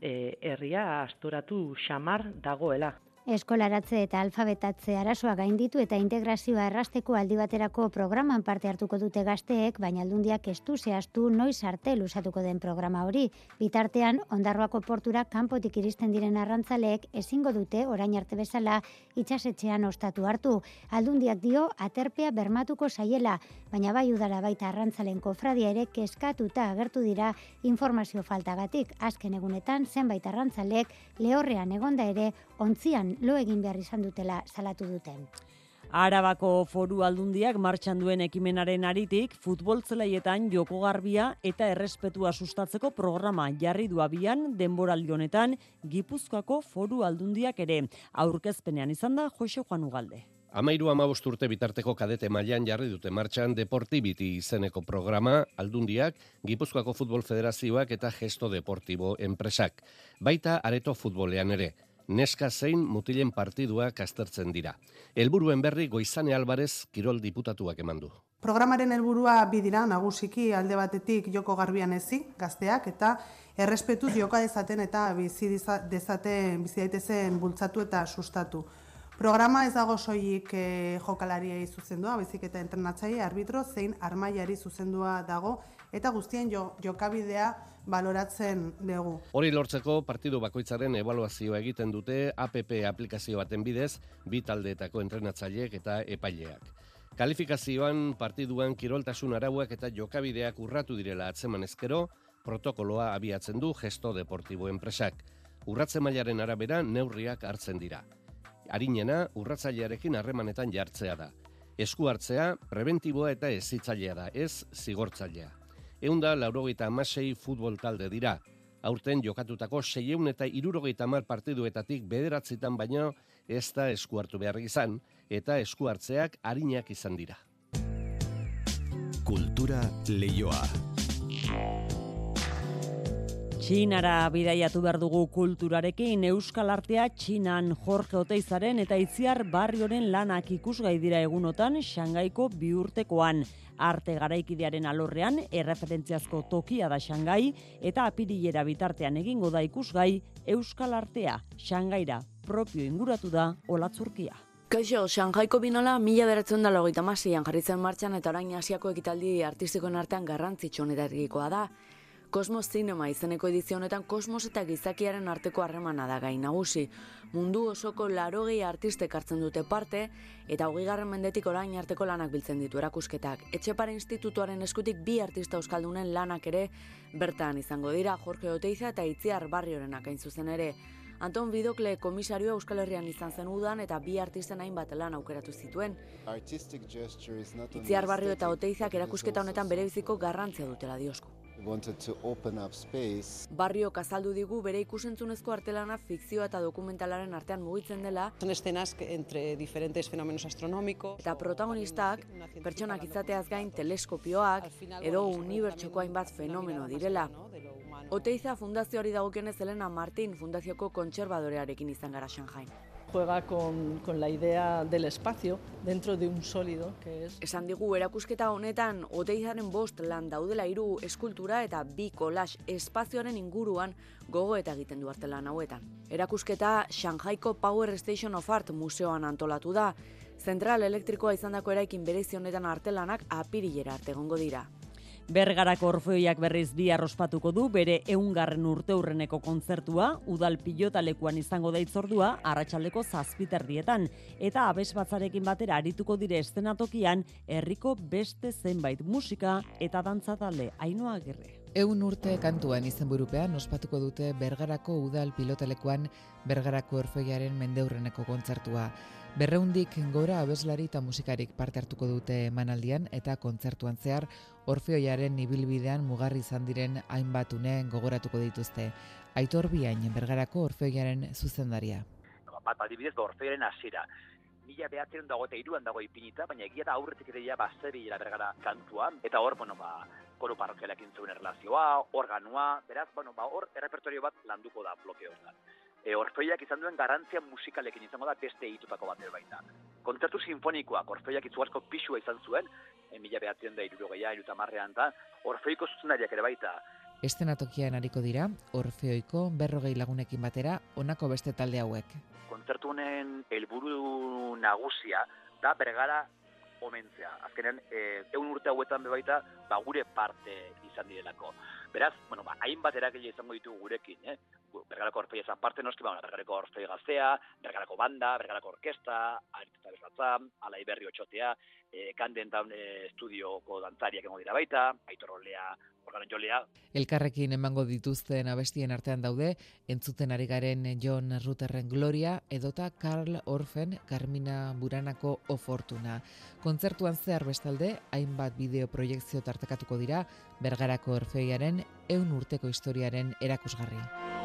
e, herria asturatu xamar dagoela. Eskolaratze eta alfabetatze arazoa gainditu eta integrazioa errasteko aldi baterako programan parte hartuko dute gazteek, baina aldundiak estu zehaztu noiz arte lusatuko den programa hori. Bitartean, ondarroako portura kanpotik iristen diren arrantzaleek ezingo dute orain arte bezala itxasetxean ostatu hartu. Aldundiak dio aterpea bermatuko saiela, baina bai udara baita arrantzalen kofradia ere keskatuta agertu dira informazio faltagatik. Azken egunetan, zenbait arrantzalek lehorrean egonda ere ontzian lo egin behar izan dutela salatu duten. Arabako foru aldundiak martxan duen ekimenaren aritik, futbol zelaietan joko garbia eta errespetua sustatzeko programa jarri du abian denboraldi honetan Gipuzkoako foru aldundiak ere. Aurkezpenean izan da Jose Juan Ugalde. Amairu amabost urte bitarteko kadete mailan jarri dute martxan Deportibiti izeneko programa, aldundiak, Gipuzkoako Futbol Federazioak eta Gesto Deportibo enpresak. Baita areto futbolean ere neska zein mutilen partidua kastertzen dira. Helburuen berri Goizane Alvarez Kirol diputatuak eman du. Programaren helburua bi dira nagusiki alde batetik joko garbian ezi, gazteak eta errespetuz joka dezaten eta bizi dezaten bizi daitezen bultzatu eta sustatu. Programa ez dago soilik e, jokalariei zuzendua, baizik eta entrenatzaile arbitro zein armailari zuzendua dago eta guztien jo, jokabidea baloratzen dugu. Hori lortzeko partidu bakoitzaren ebaluazioa egiten dute APP aplikazio baten bidez, bi taldeetako entrenatzaileek eta epaileak. Kalifikazioan partiduan kiroltasun arauak eta jokabideak urratu direla atzeman ezkero, protokoloa abiatzen du gesto deportibo enpresak. Urratze mailaren arabera neurriak hartzen dira. Arinena urratzailearekin harremanetan jartzea da. Esku hartzea, preventiboa eta ezitzailea da, ez zigortzailea eunda laurogeita amasei futbol talde dira. Aurten jokatutako seieun eta irurogeita mar partiduetatik bederatzitan baino ez da esku hartu behar izan, eta esku hartzeak harinak izan dira. Kultura leioa. Txinara bidaiatu behar dugu kulturarekin Euskal Artea Txinan Jorge Oteizaren eta Itziar Barrioren lanak ikusgai dira egunotan Xangaiko biurtekoan arte garaikidearen alorrean erreferentziazko tokia da Xangai eta apirilera bitartean egingo da ikusgai Euskal Artea Xangaira propio inguratu da Olatzurkia. Kaixo, Shanghaiko binola mila beratzen da logeita masian jarritzen martxan eta orain asiako ekitaldi artistikoen artean garrantzitsu honetarikoa da. Kosmos Cinema izeneko edizio honetan kosmos eta gizakiaren arteko harremana da gai nagusi. Mundu osoko larogei artistek hartzen dute parte eta hogei garren mendetik orain arteko lanak biltzen ditu erakusketak. Etxepare institutuaren eskutik bi artista euskaldunen lanak ere bertan izango dira Jorge Oteiza eta Itziar Barriorenak hain zuzen ere. Anton Bidokle komisarioa Euskal Herrian izan zen udan eta bi artisten hainbat lan aukeratu zituen. Itziar Barrio eta Oteizak erakusketa honetan bere biziko garrantzia dutela diosko wanted to open up space. Barrio kazaldu digu bere ikusentzunezko artelana fikzioa eta dokumentalaren artean mugitzen dela. Son escenas entre diferentes fenómenos astronómicos. Eta protagonistak pertsonak izateaz gain teleskopioak edo unibertsoko hainbat fenomeno direla. Oteiza fundazioari dagokenez Elena Martin fundazioko kontserbadorearekin izan gara Shanghai. Juega con, con la idea del espacio dentro de un sólido que es... Esan digu erakusketa honetan oteizaren bost lan daudela hiru eskultura eta bi kolax espazioaren inguruan gogo eta egiten du arte lan hauetan. Erakusketa Shanghaiko Power Station of Art museoan antolatu da. Zentral elektrikoa izandako eraikin berezi honetan artelanak apirilera arte egongo dira. Bergarako orfeoiak berriz bi arrospatuko du bere eungarren urte urreneko kontzertua, udal pilotalekuan izango da itzordua, arratsaldeko zazpiterdietan, eta abes batzarekin batera arituko dire estenatokian, herriko beste zenbait musika eta dantza talde ainoa gerre. Eun urte kantuan izenburupean ospatuko dute Bergarako udal pilotalekuan Bergarako orfeoiaren mendeurreneko kontzertua. Berreundik gora abeslari eta musikarik parte hartuko dute emanaldian eta kontzertuan zehar Orfeoiaren ibilbidean mugarri izan diren hainbat une gogoratuko dituzte. Aitor Biain Bergarako Orfeoiaren zuzendaria. Bat adibidez ba Orfeoiaren hasiera. Mila behatzen dago eta iruan dago ipinita, baina egia da aurretik ere ja bazebi bergara kantua, eta hor, bueno, ba, koro parrokialak intzuen erlazioa, organoa, beraz, bueno, ba, hor, errepertorio bat landuko da blokeo e, orfeiak izan duen garantzia musikalekin izango da beste egitutako bat baita. Kontzertu sinfonikoak orfeiak itzuazko pixua izan zuen, e, mila behatzen da irurogeia, irutamarrean da, orfeiko zuzendariak ere baita. Estenatokian hariko dira, orfeoiko berrogei lagunekin batera, onako beste talde hauek. Kontzertu honen helburu nagusia da bergara omentzea. Azkenean, e, egun urte hauetan bebaita, ba, gure parte izan direlako. Beraz, bueno, ba, hainbat eragile izango ditugu gurekin, eh? Bergarako orfei ezan parte noski, ba, bergarako orfei gaztea, bergarako banda, bergarako orkesta, aritza bezatza, alai berri otxotea, e, kanden daun e, estudioko dantzariak emo dira baita, aitorolea, organen jolea. Elkarrekin emango dituzten abestien artean daude, entzuten ari garen John Rutherren Gloria, edota Karl Orfen, Carmina Buranako O Fortuna. Kontzertuan zehar bestalde, hainbat bideo proiektzio tartekatuko dira, bergarako orfeiaren eun urteko historiaren erakusgarri.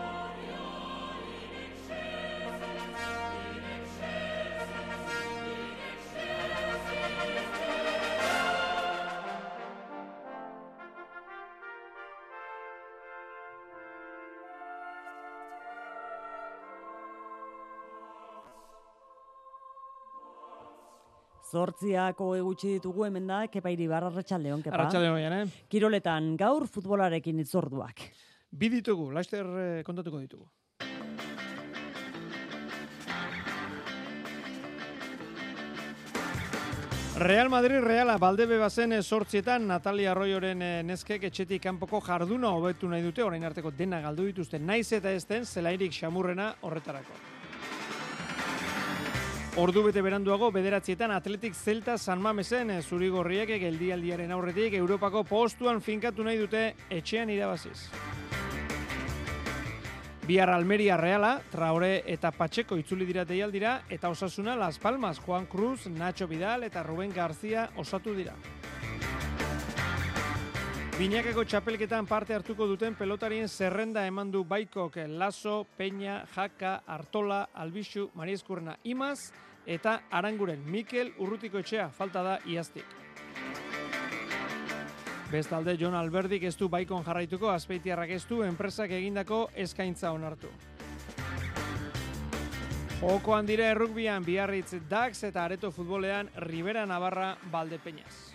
Zortziako egutsi ditugu hemen da, kepairi barra arratxaldeon, kepa. Arratxaldeon, eh? Kiroletan gaur futbolarekin itzorduak. Bi ditugu, laster eh, kontatuko ditugu. Real Madrid Reala Baldebe bazen sortzietan Natalia Arroyoren eh, neskek etxetik kanpoko jarduna hobetu nahi dute orain arteko dena galdu dituzte naiz eta ezten zelairik xamurrena horretarako. Ordu bete beranduago bederatzietan Atletik Zelta San Mamesen eh, zurigorriek geldialdiaren aurretik Europako postuan finkatu nahi dute etxean irabaziz. Bihar Almeria Reala, Traore eta Patxeko itzuli dira deialdira eta osasuna Las Palmas, Juan Cruz, Nacho Vidal eta Ruben García osatu dira. Binakako txapelketan parte hartuko duten pelotarien zerrenda eman du Baikok, Lazo, Peña, Jaka, Artola, Albixu, Marieskurna, Imaz eta Aranguren Mikel Urrutiko etxea falta da iaztik. Bestalde Jon Alberdik ez du baikon jarraituko azpeitiarrak ez du enpresak egindako eskaintza onartu. Jokoan dire errukbian biarritz Dax eta areto futbolean Rivera Navarra Valdepeñas.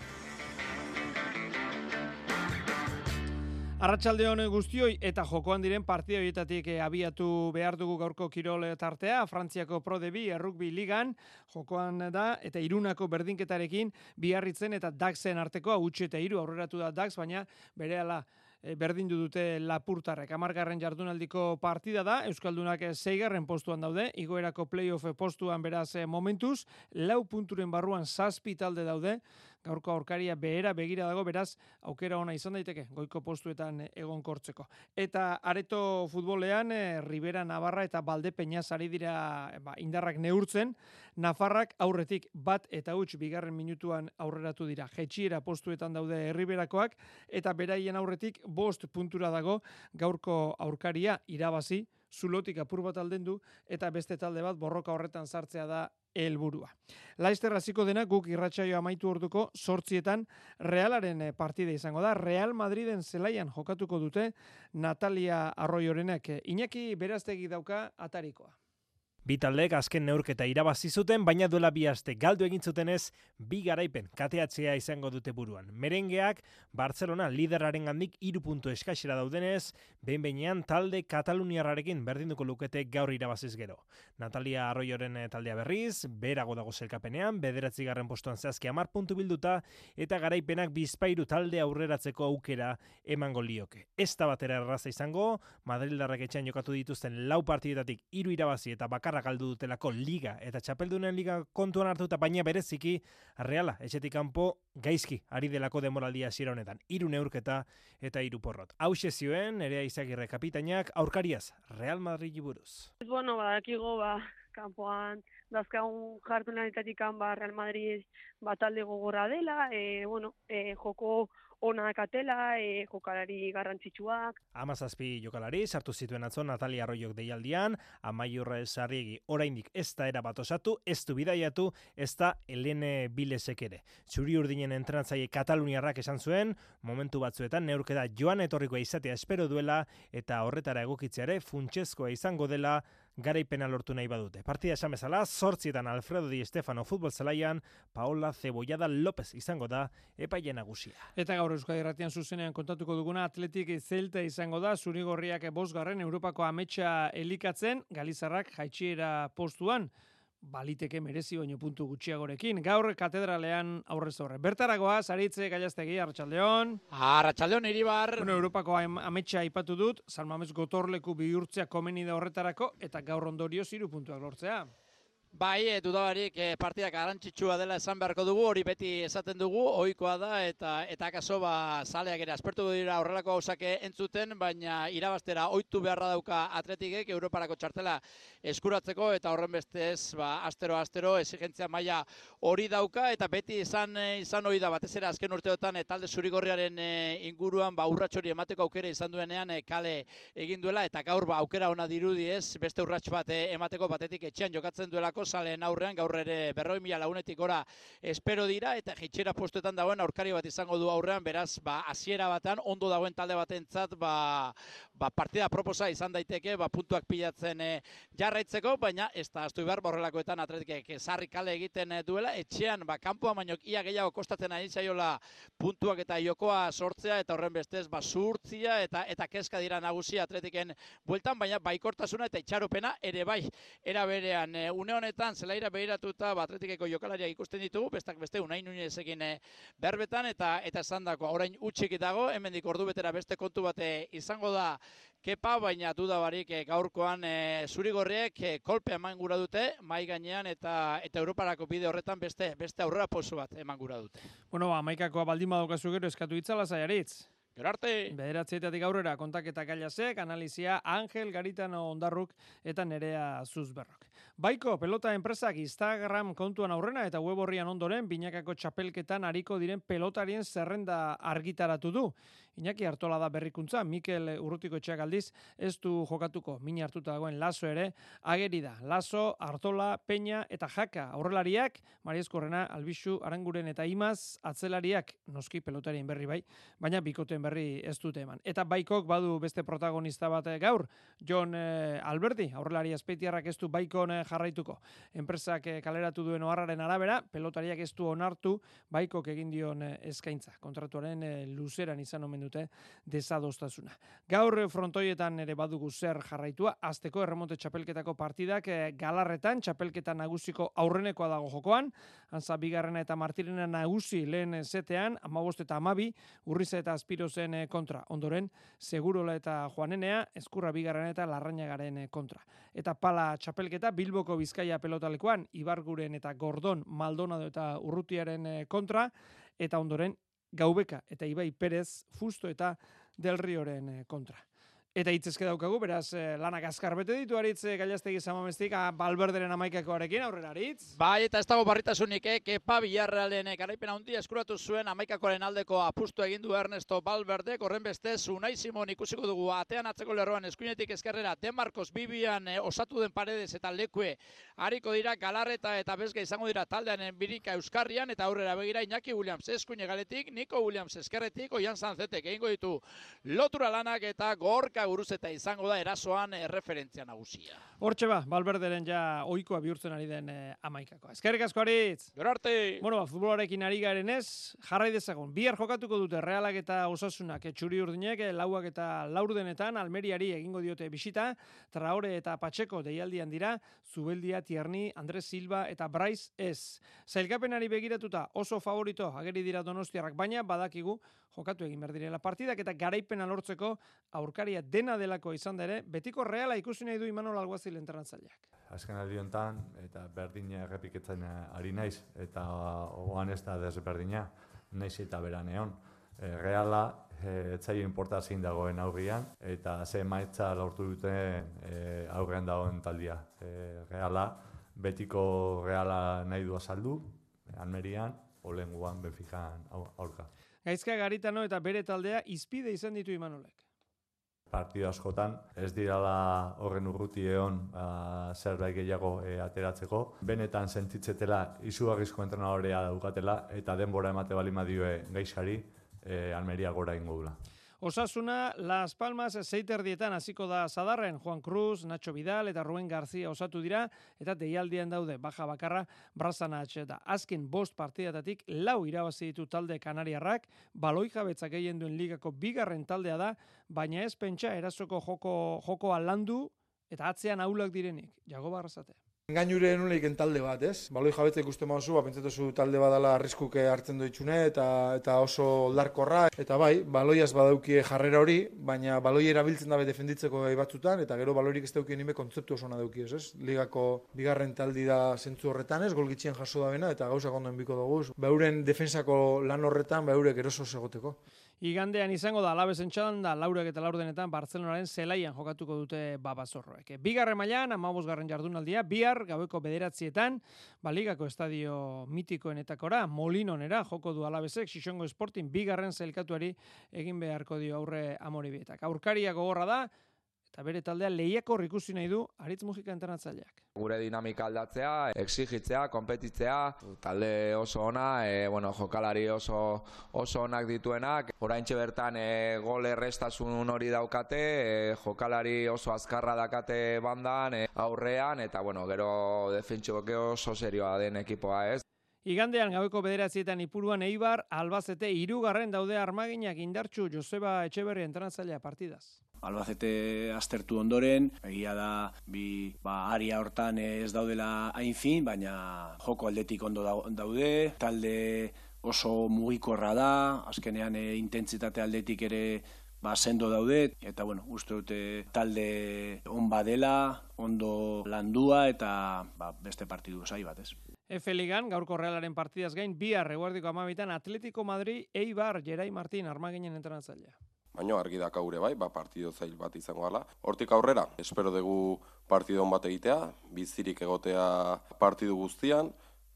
Arratsalde honen guztioi eta jokoan diren partida horietatik eh, abiatu behar dugu gaurko kirol tartea, Frantziako Pro de Bi errukbi ligan, jokoan da, eta irunako berdinketarekin biarritzen eta Daxen arteko hau eta iru aurreratu da Dax, baina bere ala e, berdindu dute lapurtarrek. Amargarren jardunaldiko partida da, Euskaldunak zeigarren postuan daude, igoerako playoff postuan beraz eh, momentuz, lau punturen barruan zazpi talde daude, gaurko aurkaria behera begira dago, beraz, aukera ona izan daiteke, goiko postuetan egon kortzeko. Eta areto futbolean, e, Rivera Navarra eta Balde Peña ari dira ba, indarrak neurtzen, Nafarrak aurretik bat eta huts bigarren minutuan aurreratu dira. Jetxiera postuetan daude Herriberakoak, eta beraien aurretik bost puntura dago gaurko aurkaria irabazi, zulotik apur bat aldendu eta beste talde bat borroka horretan sartzea da helburua. Laister hasiko dena guk irratsaio amaitu orduko sortzietan Realaren eh, partida izango da. Real Madriden zelaian jokatuko dute Natalia Arroyorenek. Iñaki beraztegi dauka atarikoa. Bi taldeek azken neurketa irabazi zuten, baina duela bi aste galdu egin zutenez, bi garaipen kateatzea izango dute buruan. Merengeak Barcelona lideraren gandik iru puntu eskaxera daudenez, behin talde Kataluniarrarekin berdinduko lukete gaur irabaziz gero. Natalia Arroyoren eh, taldea berriz, berago dago zelkapenean, bederatzi garren postuan zehazki amar puntu bilduta, eta garaipenak bizpairu talde aurreratzeko aukera emango lioke. Ez da batera erraza izango, Madrildarrak etxean jokatu dituzten lau partidetatik hiru irabazi eta bakarra galdu dutelako liga eta txapeldunen liga kontuan hartuta baina bereziki reala etxetik kanpo gaizki ari delako demoraldia hasiera honetan. Hiru neurketa eta hiru porrot. Hau zioen ere izagirre kapitainak aurkariaz Real Madrid buruz. Bueno badakigo ba kanpoan dazkagun jartu lanetatik ba Real Madrid batalde gogorra dela e, bueno e, joko ona katela, e, jokalari garrantzitsuak. Amazazpi jokalari, sartu zituen atzo Natalia Arroiok deialdian, amaiurra esarriegi oraindik ez da erabat osatu, ez du bidaiatu, ez da Elene Bilesek ere. Txuri urdinen entrenatzaile Kataluniarrak esan zuen, momentu batzuetan neurkeda joan etorrikoa izatea espero duela, eta horretara egokitzeare funtsezkoa izango dela garaipena lortu nahi badute. Partida esan bezala, sortzietan Alfredo Di Stefano futbol zelaian, Paola Cebollada López izango da epaile nagusia. Eta gaur Euskadi Ratian zuzenean kontatuko duguna atletik zelta izango da, zurigorriak bosgarren Europako ametsa elikatzen, Galizarrak jaitxiera postuan, baliteke merezi baino puntu gutxiagorekin. Gaur katedralean aurrez aurre. Bertaragoa, zaritze, gaiaztegi, Arratxaldeon. Arratxaldeon, iribar. Bueno, Europako ametsa aipatu dut, Salmamez gotorleku bihurtzea komeni da horretarako, eta gaur ondorio ziru puntuak lortzea. Bai, e, dudabarik e, partidak garantzitsua dela esan beharko dugu, hori beti esaten dugu, ohikoa da, eta eta kaso ba, zaleak ere aspertu dira horrelako hausake entzuten, baina irabastera ohitu beharra dauka atletikek Europarako txartela eskuratzeko, eta horren bestez, ba, astero-astero, exigentzia maila hori dauka, eta beti izan e, izan hori da, batez ere azken urteotan, e, talde zurigorriaren e, inguruan, ba, urratxori emateko aukera izan duenean, e, kale egin duela, eta gaur ba, aukera ona dirudi ez, beste urrats bat emateko batetik etxean jokatzen duelako, salen aurrean gaur ere berroi mila launetik gora espero dira eta jitxera postuetan dagoen aurkari bat izango du aurrean beraz ba hasiera batan ondo dagoen talde batentzat ba, ba partida proposa izan daiteke ba puntuak pilatzen e, jarraitzeko baina ez da astu behar borrelakoetan atletikek sarri kale egiten eh, duela. Etxean ba kanpoa baino ia gehiago kostatzen ari zaiola puntuak eta jokoa sortzea eta horren bestez ba zurtzia eta eta kezka dira nagusi atletiken bueltan baina baikortasuna eta itxaropena ere bai. Era berean e, une honetan zelaira behiratuta batretikeko jokalaria ikusten ditugu, bestak beste unain nunezekin eh, berbetan, eta eta esan dako, orain utxik dago, hemendik ordu betera beste kontu bate izango da kepa, baina duda barik eh, gaurkoan e, zurigorriek e, kolpe eman gura dute, mai gainean, eta eta Europarako bide horretan beste beste aurrera posu bat eman gura dute. Bueno, ba, maikakoa baldin badokazu gero eskatu itzala zaiaritz. Gerarte! Bederatzietatik aurrera kontaketa kailasek, analizia Angel Garitano Ondarruk eta Nerea Zuzberrok. Baiko, pelota enpresak Instagram kontuan aurrena eta web horrian ondoren, binakako txapelketan hariko diren pelotarien zerrenda argitaratu du. Iñaki hartola da berrikuntza, Mikel Urrutiko etxeak aldiz, ez du jokatuko, mini hartuta dagoen laso ere, ageri da, laso, hartola, peña eta jaka, aurrelariak, Mariezkorrena, Albixu, Aranguren eta Imaz, atzelariak, noski pelotarien berri bai, baina bikoten berri ez dute eman. Eta baikok badu beste protagonista bat gaur, John eh, Alberti, aurrelari azpeitiarrak ez du baikon eh, jarraituko. Enpresak eh, kaleratu duen oharraren arabera, pelotariak ez du onartu, baikok egin dion eh, eskaintza. Kontratuaren eh, luzeran izan omen dute desadostasuna. Gaur frontoietan ere badugu zer jarraitua, azteko erremonte txapelketako partidak eh, galarretan, txapelketa nagusiko aurrenekoa dago jokoan, Hansa bigarrena eta martirena nagusi lehen zetean, amabost eta amabi, urriza eta aspirozen eh, kontra. Ondoren, segurola eta joanenea, eskurra bigarrena eta larrainagaren eh, kontra. Eta pala txapelketa, Bilboko Bizkaia pelotalekoan, Ibarguren eta Gordon, Maldonado eta Urrutiaren kontra, eta ondoren Gaubeka eta Ibai Perez Fusto eta Del Rioren eh, kontra. Eta hitzezke daukagu, beraz, eh, lanak azkar bete ditu aritz eh, gailaztegi zamamestik, ah, balberderen amaikakoarekin, aurrera aritz. Bai, eta ez dago barritasunik, eh, kepa bilarrealen eh, garaipen handi eskuratu zuen amaikakoaren aldeko apustu egin du Ernesto Balberde, korren beste, Unai Simon ikusiko dugu, atean atzeko lerroan eskuinetik eskerrera, Demarcos Bibian osatu den paredes eta lekue, hariko dira galarreta eta bezga izango dira taldean birika Euskarrian, eta aurrera begira Iñaki Williams eskuine galetik, Nico Williams eskerretik, Oian Zanzetek egingo ditu lotura lanak eta gorka eta izango da erasoan erreferentzia nagusia. Hortxe ba, Balberderen ja oikoa bihurtzen ari den eh, amaikakoa. Eskerrik asko aritz! Gero arte! Bueno, ba, futbolarekin ari garen ez, jarrai dezagun. Bihar jokatuko dute realak eta osasunak, eh, txuri urdinek, eh, lauak eta laurdenetan, almeriari egingo diote bisita, traore eta patxeko deialdian dira, zubeldia, tierni, Andres Silva eta Bryce ez. Zailkapenari begiratuta oso favorito ageri dira donostiarrak, baina badakigu jokatu egin behar direla partidak eta garaipena lortzeko aurkaria dena delako izan da ere, betiko reala ikusi nahi du Imanol Alguazil entrenatzaileak. Azken aldi honetan, eta berdina errepiketzen ari naiz, eta oan ez da desberdina, naiz eta beran egon. E, reala, e, etzaio inporta zein dagoen aurrian, eta ze maitza lortu duten e, aurrean dagoen taldia. E, reala, betiko reala nahi du azaldu, Almerian, olenguan, Benfican aurka. Gaizka garitano eta bere taldea izpide izan ditu Imanolek. Partido askotan, ez dirala horren urruti egon ba, zerbait gehiago e, ateratzeko. Benetan sentitzetela izugarrizko entrenadorea daukatela eta denbora emate bali madioe gaizkari e, Almeria gora ingo dula. Osasuna, Las Palmas, zeiterdietan hasiko da zadarren, Juan Cruz, Nacho Vidal eta Rubén García osatu dira, eta deialdian daude, baja bakarra, Brazana da. Azken bost partidatatik, lau irabazi ditu talde kanariarrak, baloi jabetza gehien duen ligako bigarren taldea da, baina ez pentsa erasoko joko, jokoa landu, eta atzean aulak direnik, jago barrazatea. Gainure nuleiken talde bat, ez? Baloi jabetza ikusten mauzu, ba, pentsatu talde badala arriskuke hartzen doitxune eta eta oso oldarkorra. Eta bai, baloiaz badaukie jarrera hori, baina baloi erabiltzen dabe defenditzeko gai batzutan, eta gero baloirik ez daukien nime kontzeptu oso dauki, ez? Ligako bigarren taldi da zentzu horretan, ez? Golgitxien jaso da bena, eta gauzak onden biko dugu. Beuren defensako lan horretan, beurek eroso segoteko. Igandean izango da alabesen da laurek eta laurdenetan Bartzelonaren zelaian jokatuko dute babazorroek. Bigarre mailan, amabuz garren jardunaldia, bihar gaueko bederatzietan, baligako estadio mitikoenetakora, molinonera joko du alabesek, Xixongo Sportin bigarren zelkatuari egin beharko dio aurre amoribietak. Aurkaria gogorra da, eta bere taldea lehiako ikusi nahi du Aritz Mujika internatzaileak. Gure dinamika aldatzea, exigitzea, konpetitzea, talde oso ona, e, bueno, jokalari oso oso onak dituenak, oraintxe bertan e, gol errestasun hori daukate, e, jokalari oso azkarra dakate bandan, e, aurrean, eta bueno, gero defentsibok oso serioa den ekipoa ez. Igandean gabeko bederatzietan ipuruan Eibar, Albazete, irugarren daude armaginak indartxu Joseba Etxeberri entranatzailea partidaz. Albacete aztertu ondoren, egia da bi ba, aria hortan ez daudela hain fin, baina joko aldetik ondo daude, talde oso mugikorra da, azkenean e, intentsitate aldetik ere ba, sendo daude, eta bueno, uste dute talde on badela, ondo landua eta ba, beste partidu zai bat ez. Efe Ligan, gaurko realaren partidaz gain, bi arreguardiko amabitan Atletico Madrid, Eibar, Gerai Martin, armaginen entrenatzailea baino argi dakaure bai, ba, partido zail bat izango gala. Hortik aurrera, espero dugu partido bat egitea, bizirik egotea partidu guztian,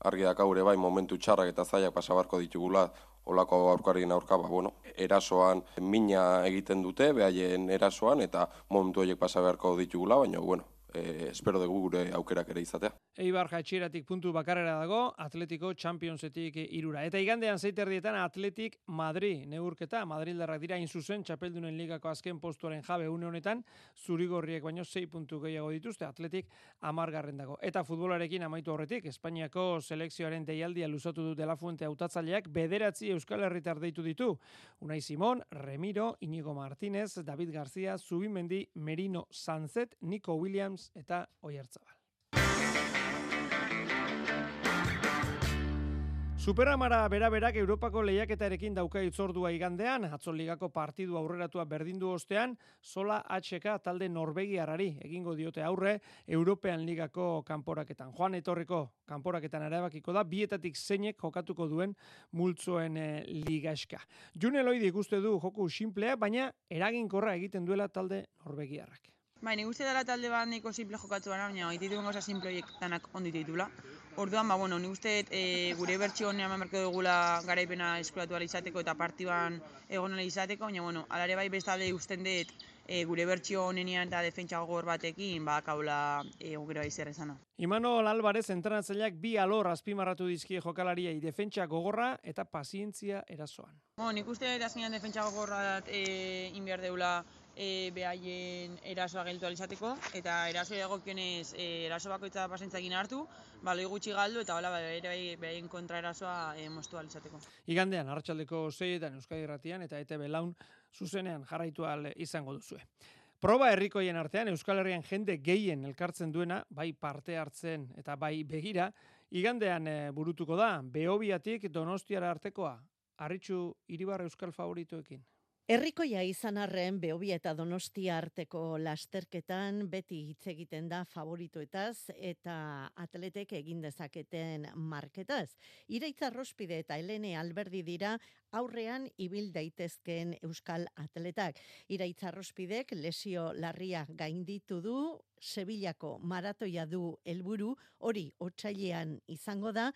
argi dakaure bai, momentu txarrak eta zailak pasabarko ditugula, olako aurkarien aurka, ba, bueno, erasoan mina egiten dute, behaien erasoan, eta momentu horiek pasabarko ditugula, baina, bueno, e, espero dugu gure aukerak ere izatea. Eibar jaitxiratik puntu bakarrera dago, Atletico Championsetik irura. Eta igandean zeiterdietan Atletik Madri neurketa, Madrildarrak dira inzuzen, txapeldunen ligako azken postuaren jabe une honetan, zurigorriek baino 6 puntu gehiago dituzte, Atletik amargarren dago. Eta futbolarekin amaitu horretik, Espainiako selekzioaren deialdia luzatu du dela fuente hautatzaileak bederatzi Euskal Herritar deitu ditu. Unai Simon, Remiro, Inigo Martínez, David García, Zubimendi, Merino Sanzet, Nico Williams, eta Oiartzabal. Superamara bera-berak Europako lehiaketarekin dauka itzordua igandean, atzoligako partidu aurreratua berdindu ostean, sola HK talde Norvegiarari egingo diote aurre European Ligako kanporaketan. Juan Etorriko kanporaketan arabakiko da, bietatik zeinek jokatuko duen multzoen e, ligaska. June Loidi ikuste du joku simplea, baina eraginkorra egiten duela talde Norvegiarrak. Bai, nik uste dela talde bat niko simple jokatu baina, baina duen gauza simploiek danak ondit ditula. Orduan, ba, bueno, nik uste e, gure bertxio honean mamerko dugula garaipena eskulatu izateko eta partiban egon izateko, baina, bueno, alare bai bestalde usten dut e, gure bertxio honean eta defentsa gogor batekin, ba, kaula e, bai zer esana. Imanol Alvarez entrenatzaileak bi alor azpimarratu dizkie jokalariei defentsa gogorra eta pazientzia erasoan. Bueno, nik uste dut azkenean defentsa gogorra e, inbiar deula e, behaien erasoa geltu alizateko, eta eraso egokionez e, eraso bakoitza pasentzakin hartu, baloi gutxi galdu, eta hola, ere behaien kontra erasoa e, moztu alizateko. Igandean, hartxaldeko zeietan Euskadi Ratian, eta ETB laun zuzenean jarraitu izango duzue. Proba herrikoien artean Euskal Herrian jende gehien elkartzen duena, bai parte hartzen eta bai begira, igandean e, burutuko da, Beobiatik Donostiara artekoa. Arritxu Iribar Euskal favoritoekin. Herrikoia izan arren Beobia eta Donostia arteko lasterketan beti hitz egiten da favoritoetaz eta atletek egin dezaketen marketaz. Iraitza Rospide eta Helene Alberdi dira aurrean ibil daitezkeen euskal atletak. Iraitza Rospidek lesio larria gainditu du, Sevillako maratoia du helburu hori otsailean izango da,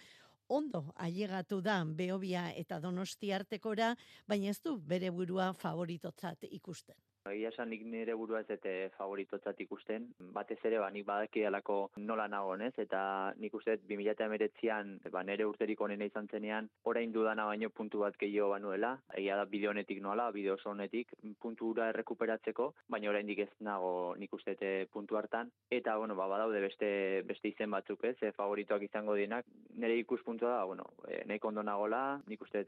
ondo ailegatu da Beobia eta Donosti artekora, baina ez du bere burua favoritotzat ikusten. Egia esan nik nire burua ez ete favoritotzat ikusten. Batez ere, ba, nik badaki alako nola nagonez, eta nik uste 2008an ba, nire urterik onena izan zenean, orain dudana baino puntu bat gehiago banuela. Egia da bideo honetik nola, bideo oso honetik puntu ura errekuperatzeko, baina orain ez nago nik uste puntu hartan. Eta, bueno, ba, badaude beste, beste izen batzuk ez, e, favoritoak izango dienak. Nire ikus puntua da, bueno, e, nahi kondo nagola, nik uste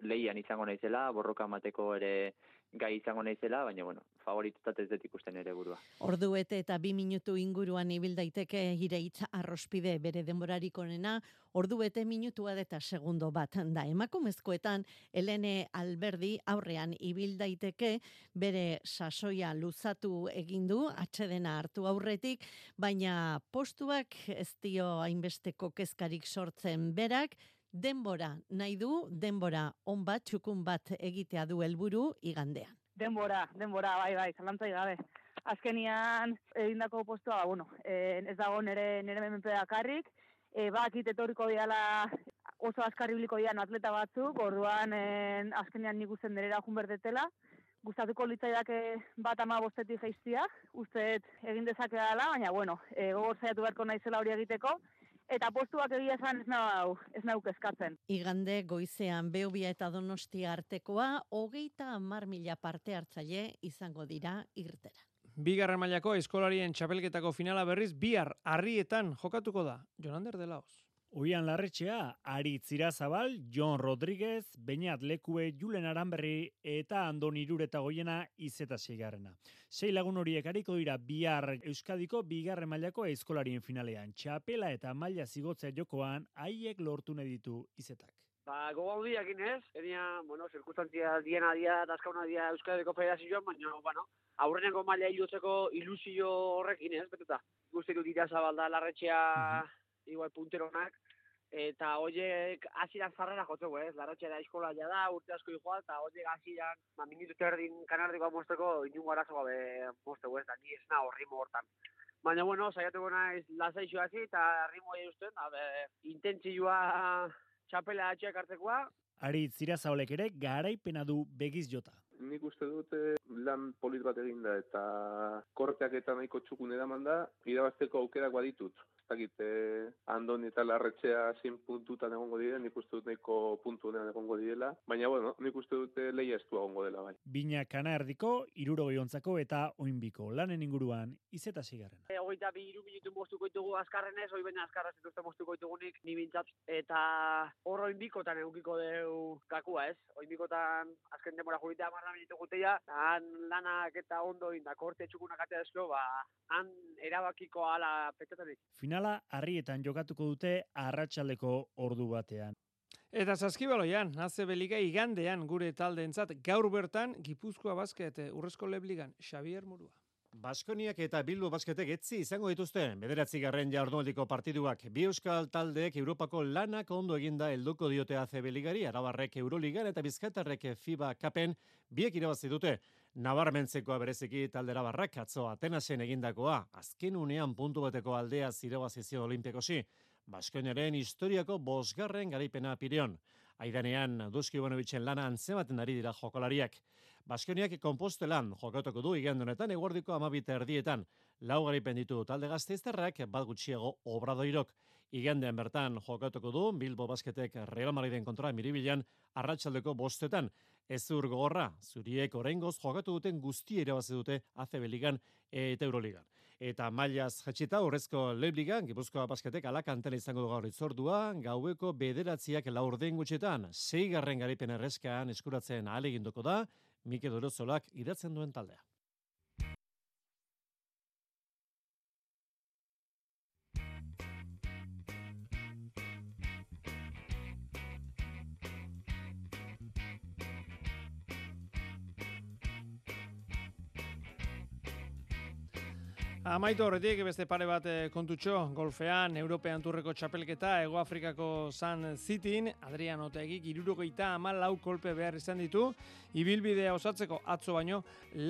lehian izango naizela, borroka mateko ere gai izango naizela, baina bueno, favoritutat ez dut ikusten ere burua. Ordu bete eta bi minutu inguruan ibil daiteke ireitza arrospide bere denborarik onena, ordu bete minutua eta segundo bat da. Emakumezkoetan Helene Alberdi aurrean ibil daiteke bere sasoia luzatu egin du atxedena hartu aurretik, baina postuak ez dio hainbesteko kezkarik sortzen berak, denbora nahi du, denbora on bat, txukun bat egitea du helburu igandean. Denbora, denbora, bai, bai, zalantzai gabe. Azkenian, egindako postua, ba, bueno, e, ez dago nire, nire memenpea karrik, e, bakit etorriko diala oso askarri biliko dian atleta batzuk, orduan en, azkenian nik uzen derera junberdetela, gustatuko litzaidake bat ama bostetik geiztia, uste egin dezake dela, baina bueno, e, gogor zaiatu beharko naizela hori egiteko, eta postuak egia esan ez nau, ez nau kezkatzen. Igande goizean Beobia eta Donostia artekoa, hogeita amar mila parte hartzaile izango dira irtera. Bigarren mailako eskolarien txapelketako finala berriz bihar harrietan jokatuko da. Jonander de Laos. Oian larretxea, Ari Zirazabal, John Rodriguez, Beñat Lekue, Julen Aranberri eta Andon Irureta goiena izeta seigarrena. Sei lagun horiek hariko dira bihar Euskadiko bigarren mailako eskolarien finalean. Txapela eta maila zigotzea jokoan, haiek lortu ditu izetak. Ba, gogo hau diakin ez, enia, bueno, zirkustantzia diena dia, dazkauna dia Euskadiko federazioan, baina, bueno, aurreneko maila ilutzeko ilusio horrekin ez, betuta. Guztik dira zabalda larretxea mhm igual punteronak, eta horiek hasieran zarrera jotzeko, ez? Larratxe da eskola ja da, urte asko igual, eta horiek hasieran, ba, minutu terdin kanardikoa mozteko, inungo arazo gabe mozteko, ez da, ni ez na horri hortan. Baina, bueno, saiatuko naiz lasaixo hasi, eta ritmo egin usten, abe, intentzioa txapela atxeak hartzekoa. Ari, zira zaolek ere, garaipena du begiz jota. Nik uste dute lan polit bat eginda eta korteak eta nahiko txukun edaman da, irabazteko aukerak baditut dakit, eh, andoni eta larretxea zin puntutan egongo dira, nik uste dut nahiko puntu egongo direla, baina bueno, nik uste dute leia estu egongo dela bai. Bina kana erdiko, iruro gehiontzako eta oinbiko lanen inguruan izeta zigarren. E, oita bi iru minutu moztuko ditugu azkarren ez, oi baina azkarra zituzte moztuko ditugunik ni bintzat, eta hor oinbikotan egukiko deu kakua ez, oinbikotan azken demora juritea marra minutu guteia, han lanak eta ondo inda korte txukunak atea ba, han erabakiko ala petetarik. Finala harrietan jokatuko dute arratsaldeko ordu batean. Eta saskibaloian, naze beliga igandean gure taldeentzat gaur bertan Gipuzkoa basket urrezko lebligan Xavier Murua. Baskoniak eta Bilbo basketek etzi izango dituzte, bederatzi garren jardunaldiko partiduak. Bi euskal taldeek Europako lanak ondo eginda helduko diote ACB ligari, arabarrek Euroligan eta bizkatarrek FIBA kapen biek irabazi dute. Nabarmentzeko bereziki taldera barrak atzo Atenasen egindakoa, azken unean puntu bateko aldea zirabazizio olimpiakosi. Baskoniaren historiako bosgarren garaipena pireon. Aidanean, Duzki Bonovitzen lana antzematen ari dira jokolariak. Baskoniak kompostelan jokatuko du igandunetan eguardiko amabita erdietan. Lau garaipen ditu talde gazteizterrak bat gutxiago obradoirok. Igandean bertan jokatuko du Bilbo Basketek Real Madriden kontra miribilan arratsaldeko bostetan. Ezur gogorra, zuriek oraingoz jokatu duten guzti irabazi dute ACB Ligan eta Euroligan. Eta mailaz jatxita horrezko Lebligan, Gipuzkoa basketek alakantela izango gaur itzordua, gaueko bederatziak laurden gutxetan, garren garipen erreskaan eskuratzen aleginduko da, Mike Dorozolak idatzen duen taldea. Amaitu horretik, beste pare bat eh, kontutxo, golfean, European turreko txapelketa, Ego Afrikako San Zitin, Adrian Otegik, irurogeita ama lau kolpe behar izan ditu, ibilbidea osatzeko atzo baino,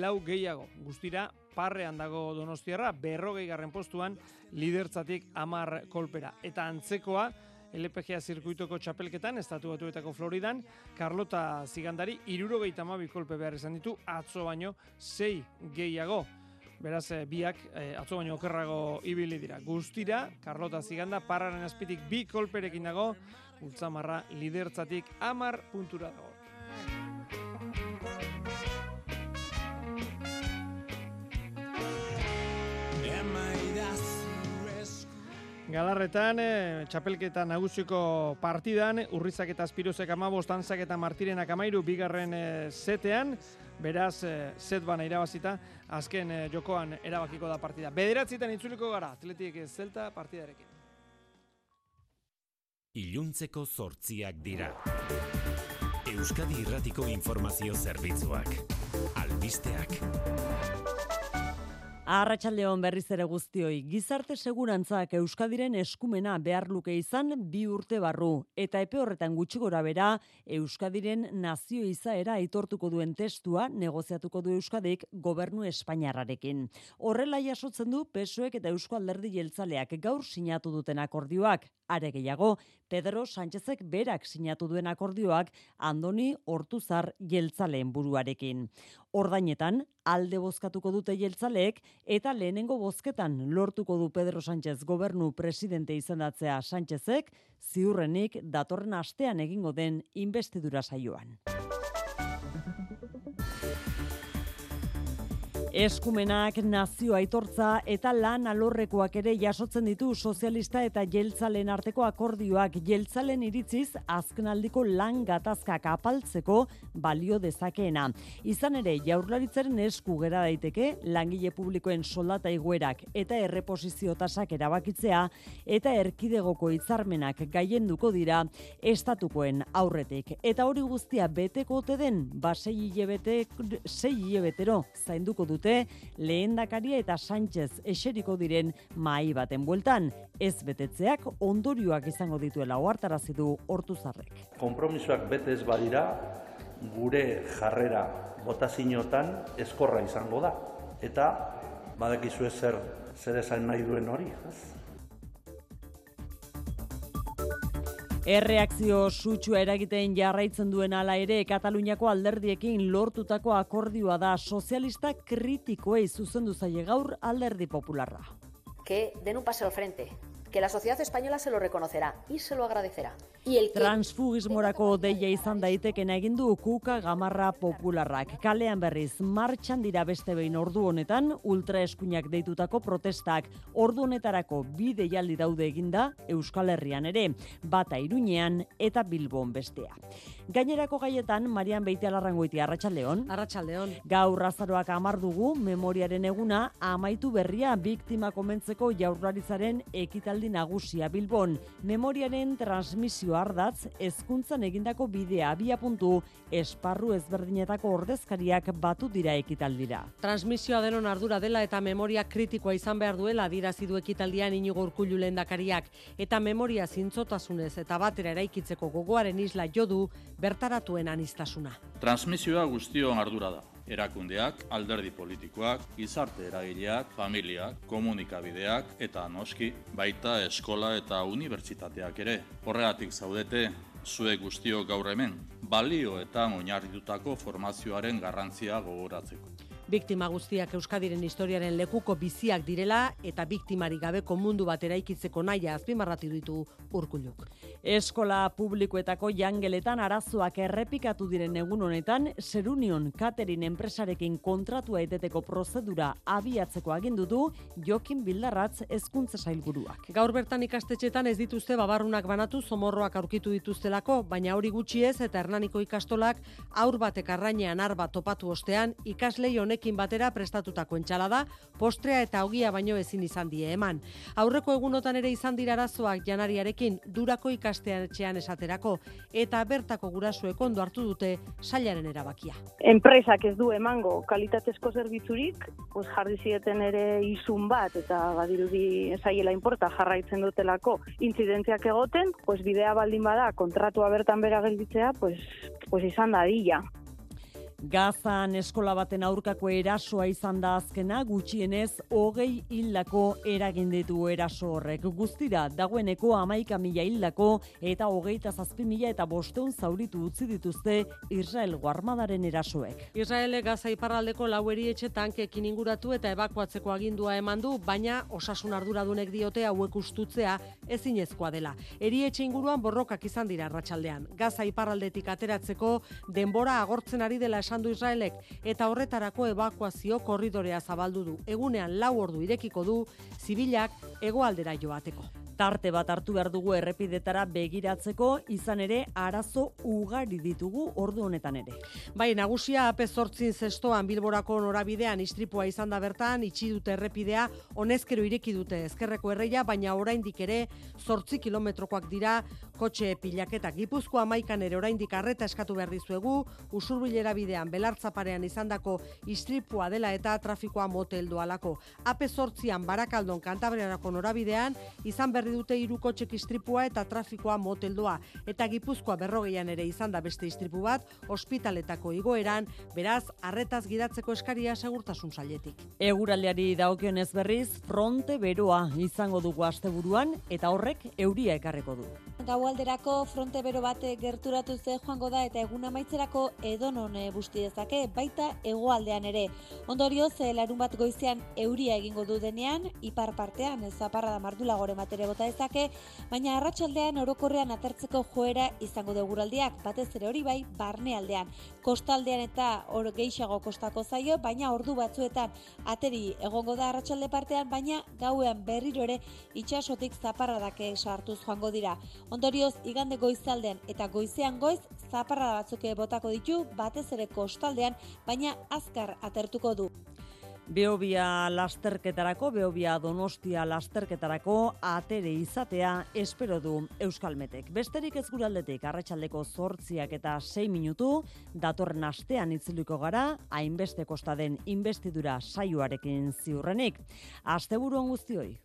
lau gehiago. Guztira, parrean dago donostiarra, berrogei garren postuan, lidertzatik amar kolpera. Eta antzekoa, LPGA zirkuitoko txapelketan, estatu batuetako Floridan, Carlota Zigandari, irurogeita amabi kolpe behar izan ditu, atzo baino, sei gehiago. Beraz, eh, biak eh, atzo baino okerrago ibili dira. Guztira, Carlota Ziganda, parraren azpitik bi kolperekin dago, Ultzamarra lidertzatik amar puntura dago. Galarretan, eh, txapelketa nagusiko partidan, urrizak eta azpiruzek amabos, tanzak eta martirenak amairu, bigarren eh, setean, beraz, eh, set bana irabazita, azken eh, jokoan erabakiko da partida. Bederatzitan itzuliko gara, atletik zelta partidarekin. Iluntzeko zortziak dira. Euskadi Irratiko Informazio Zerbitzuak. Albisteak. Arratxaldeon berriz ere guztioi, gizarte segurantzak Euskadiren eskumena behar luke izan bi urte barru, eta epe horretan gutxi gora bera, Euskadiren nazio izaera aitortuko duen testua negoziatuko du Euskadik gobernu Espainiarrarekin. Horrela jasotzen du Pesoek eta Eusko Alderdi Jeltzaleak gaur sinatu duten akordioak, are gehiago, Pedro Sánchezek berak sinatu duen akordioak Andoni Hortuzar jeltzaleen buruarekin. Ordainetan, alde bozkatuko dute jeltzaleek eta lehenengo bozketan lortuko du Pedro Sánchez gobernu presidente izendatzea Sánchezek, ziurrenik datorren astean egingo den investidura saioan. Eskumenak nazio aitortza eta lan alorrekoak ere jasotzen ditu sozialista eta jeltzalen arteko akordioak jeltzalen iritziz azkenaldiko lan gatazkak apaltzeko balio dezakeena. Izan ere jaurlaritzaren esku gera daiteke langile publikoen soldata iguerak eta erreposizio tasak erabakitzea eta erkidegoko hitzarmenak gaienduko dira estatukoen aurretik. Eta hori guztia beteko ote den, ba sei hilebete, sei hilebetero zainduko dut dute lehendakaria eta Sánchez eseriko diren mai baten bueltan ez betetzeak ondorioak izango dituela ohartarazi du Hortuzarrek. Konpromisoak betez badira gure jarrera botazinotan eskorra izango da eta badakizu zer zer esan nahi duen hori, ez? Erreakzio sutsua eragiten jarraitzen duen ala ere Kataluniako alderdiekin lortutako akordioa da sozialista kritikoei zuzendu zaie gaur alderdi popularra. Que den un paseo al frente, que la sociedad española se lo reconocerá y se lo agradecerá. Y el que... Transfugismorako deia izan daiteken egin du kuka gamarra popularrak. Kalean berriz, martxan dira beste behin ordu honetan, ultraeskuinak deitutako protestak. Ordu honetarako bi deialdi daude eginda Euskal Herrian ere, bata iruñean eta Bilbon bestea. Gainerako gaietan, Marian Beite Alarrangoiti, Arratxaldeon. Arratxaldeon. Gaur razaroak amar dugu, memoriaren eguna, amaitu berria biktima komentzeko jaurlaritzaren ekitaldi nagusia Bilbon. Memoriaren transmisio ardatz, ezkuntzan egindako bidea abia puntu, esparru ezberdinetako ordezkariak batu dira ekitaldira. Transmisioa denon ardura dela eta memoria kritikoa izan behar duela dirazi du ekitaldian inigo urkullu lehendakariak eta memoria zintzotasunez eta batera eraikitzeko gogoaren isla jodu bertaratuen anistasuna. Transmisioa guztion ardura da. Erakundeak, alderdi politikoak, gizarte eragileak, familiak, komunikabideak eta noski baita eskola eta unibertsitateak ere. Horregatik zaudete, zuek guztiok gaur hemen, balio eta oinarritutako formazioaren garrantzia gogoratzeko. Biktima guztiak Euskadiren historiaren lekuko biziak direla eta biktimari gabeko mundu bat eraikitzeko naia azpimarratu ditu urkuluk. Eskola publikoetako jangeletan arazoak errepikatu diren egun honetan, Serunion Catering enpresarekin kontratua eteteko prozedura abiatzeko agindu du Jokin Bildarratz hezkuntza sailburuak. Gaur bertan ikastetxetan ez dituzte babarrunak banatu somorroak aurkitu dituztelako, baina hori gutxi ez eta Hernaniko ikastolak aur batek arrainean arba topatu ostean ikaslei honekin batera prestatutako entxalada, postrea eta ogia baino ezin izan die eman. Aurreko egunotan ere izan dira arazoak janariarekin durako ikastetxean esaterako eta bertako gurasuek ondo hartu dute sailaren erabakia. Enpresak ez du emango kalitatezko zerbitzurik, pues jarri zieten ere izun bat eta badirudi saiela inporta jarraitzen dutelako intzidentziak egoten, pues bidea baldin bada kontratua bertan bera gelditzea, pues pues izan da dilla. Gazan eskola baten aurkako erasoa izan da azkena gutxienez hogei hildako eragin ditu eraso horrek. Guztira dagoeneko amaika mila hildako eta hogeita zazpi mila eta bosteun zauritu utzi dituzte Israel guarmadaren erasoek. Israel Gaza iparraldeko laueri etxe tankekin inguratu eta ebakuatzeko agindua eman du, baina osasun arduradunek diote hauek ustutzea ezinezkoa dela. Eri etxe inguruan borrokak izan dira arratsaldean. Gaza iparraldetik ateratzeko denbora agortzen ari dela esan du Israelek eta horretarako ebakuazio korridorea zabaldu du. Egunean lau ordu irekiko du zibilak hegoaldera joateko. Tarte bat hartu behar dugu errepidetara begiratzeko, izan ere arazo ugari ditugu ordu honetan ere. Bai, nagusia ape zortzin zestoan bilborako norabidean istripua izan da bertan, itxi dute errepidea, honezkero ireki dute ezkerreko erreia, baina oraindik ere zortzi kilometrokoak dira kotxe pilaketa gipuzkoa maikan ere oraindik arreta eskatu behar dizuegu, usurbilera bidean belartzaparean izandako istripua dela eta trafikoa moteldu alako. Ape zortzian barakaldon kantabriarako norabidean, izan berri dute hiru kotxek istripua eta trafikoa moteldoa. Eta gipuzkoa berrogeian ere izan da beste istripu bat, ospitaletako igoeran, beraz, arretaz gidatzeko eskaria segurtasun sailetik. Eguraldiari dagokionez berriz, fronte beroa izango dugu asteburuan eta horrek euria ekarreko du. Gaualderako fronte bero bate gerturatu ze joango da eta egun amaitzerako edonon busti dezake, baita hegoaldean ere. Ondorioz, larun bat goizean euria egingo du denean, ipar partean, zaparra da mardula gore matere bota dezake, baina arratsaldean orokorrean atertzeko joera izango deguraldiak, batez ere hori bai, barnealdean. Kostaldean eta hor geixago kostako zaio, baina ordu batzuetan ateri egongo da arratsalde partean, baina gauean berriro ere itxasotik zaparradake sartuz joango dira. Ondorioz, igande goizaldean eta goizean goiz, zaparra batzuke botako ditu, batez ere kostaldean, baina azkar atertuko du. Beobia lasterketarako, Beobia Donostia lasterketarako atere izatea espero du Euskalmetek. Besterik ez guraldetik arratsaldeko zortziak eta 6 minutu, datorren astean itziliko gara, hainbeste kosta den investidura saioarekin ziurrenik. Asteburuan guztioi.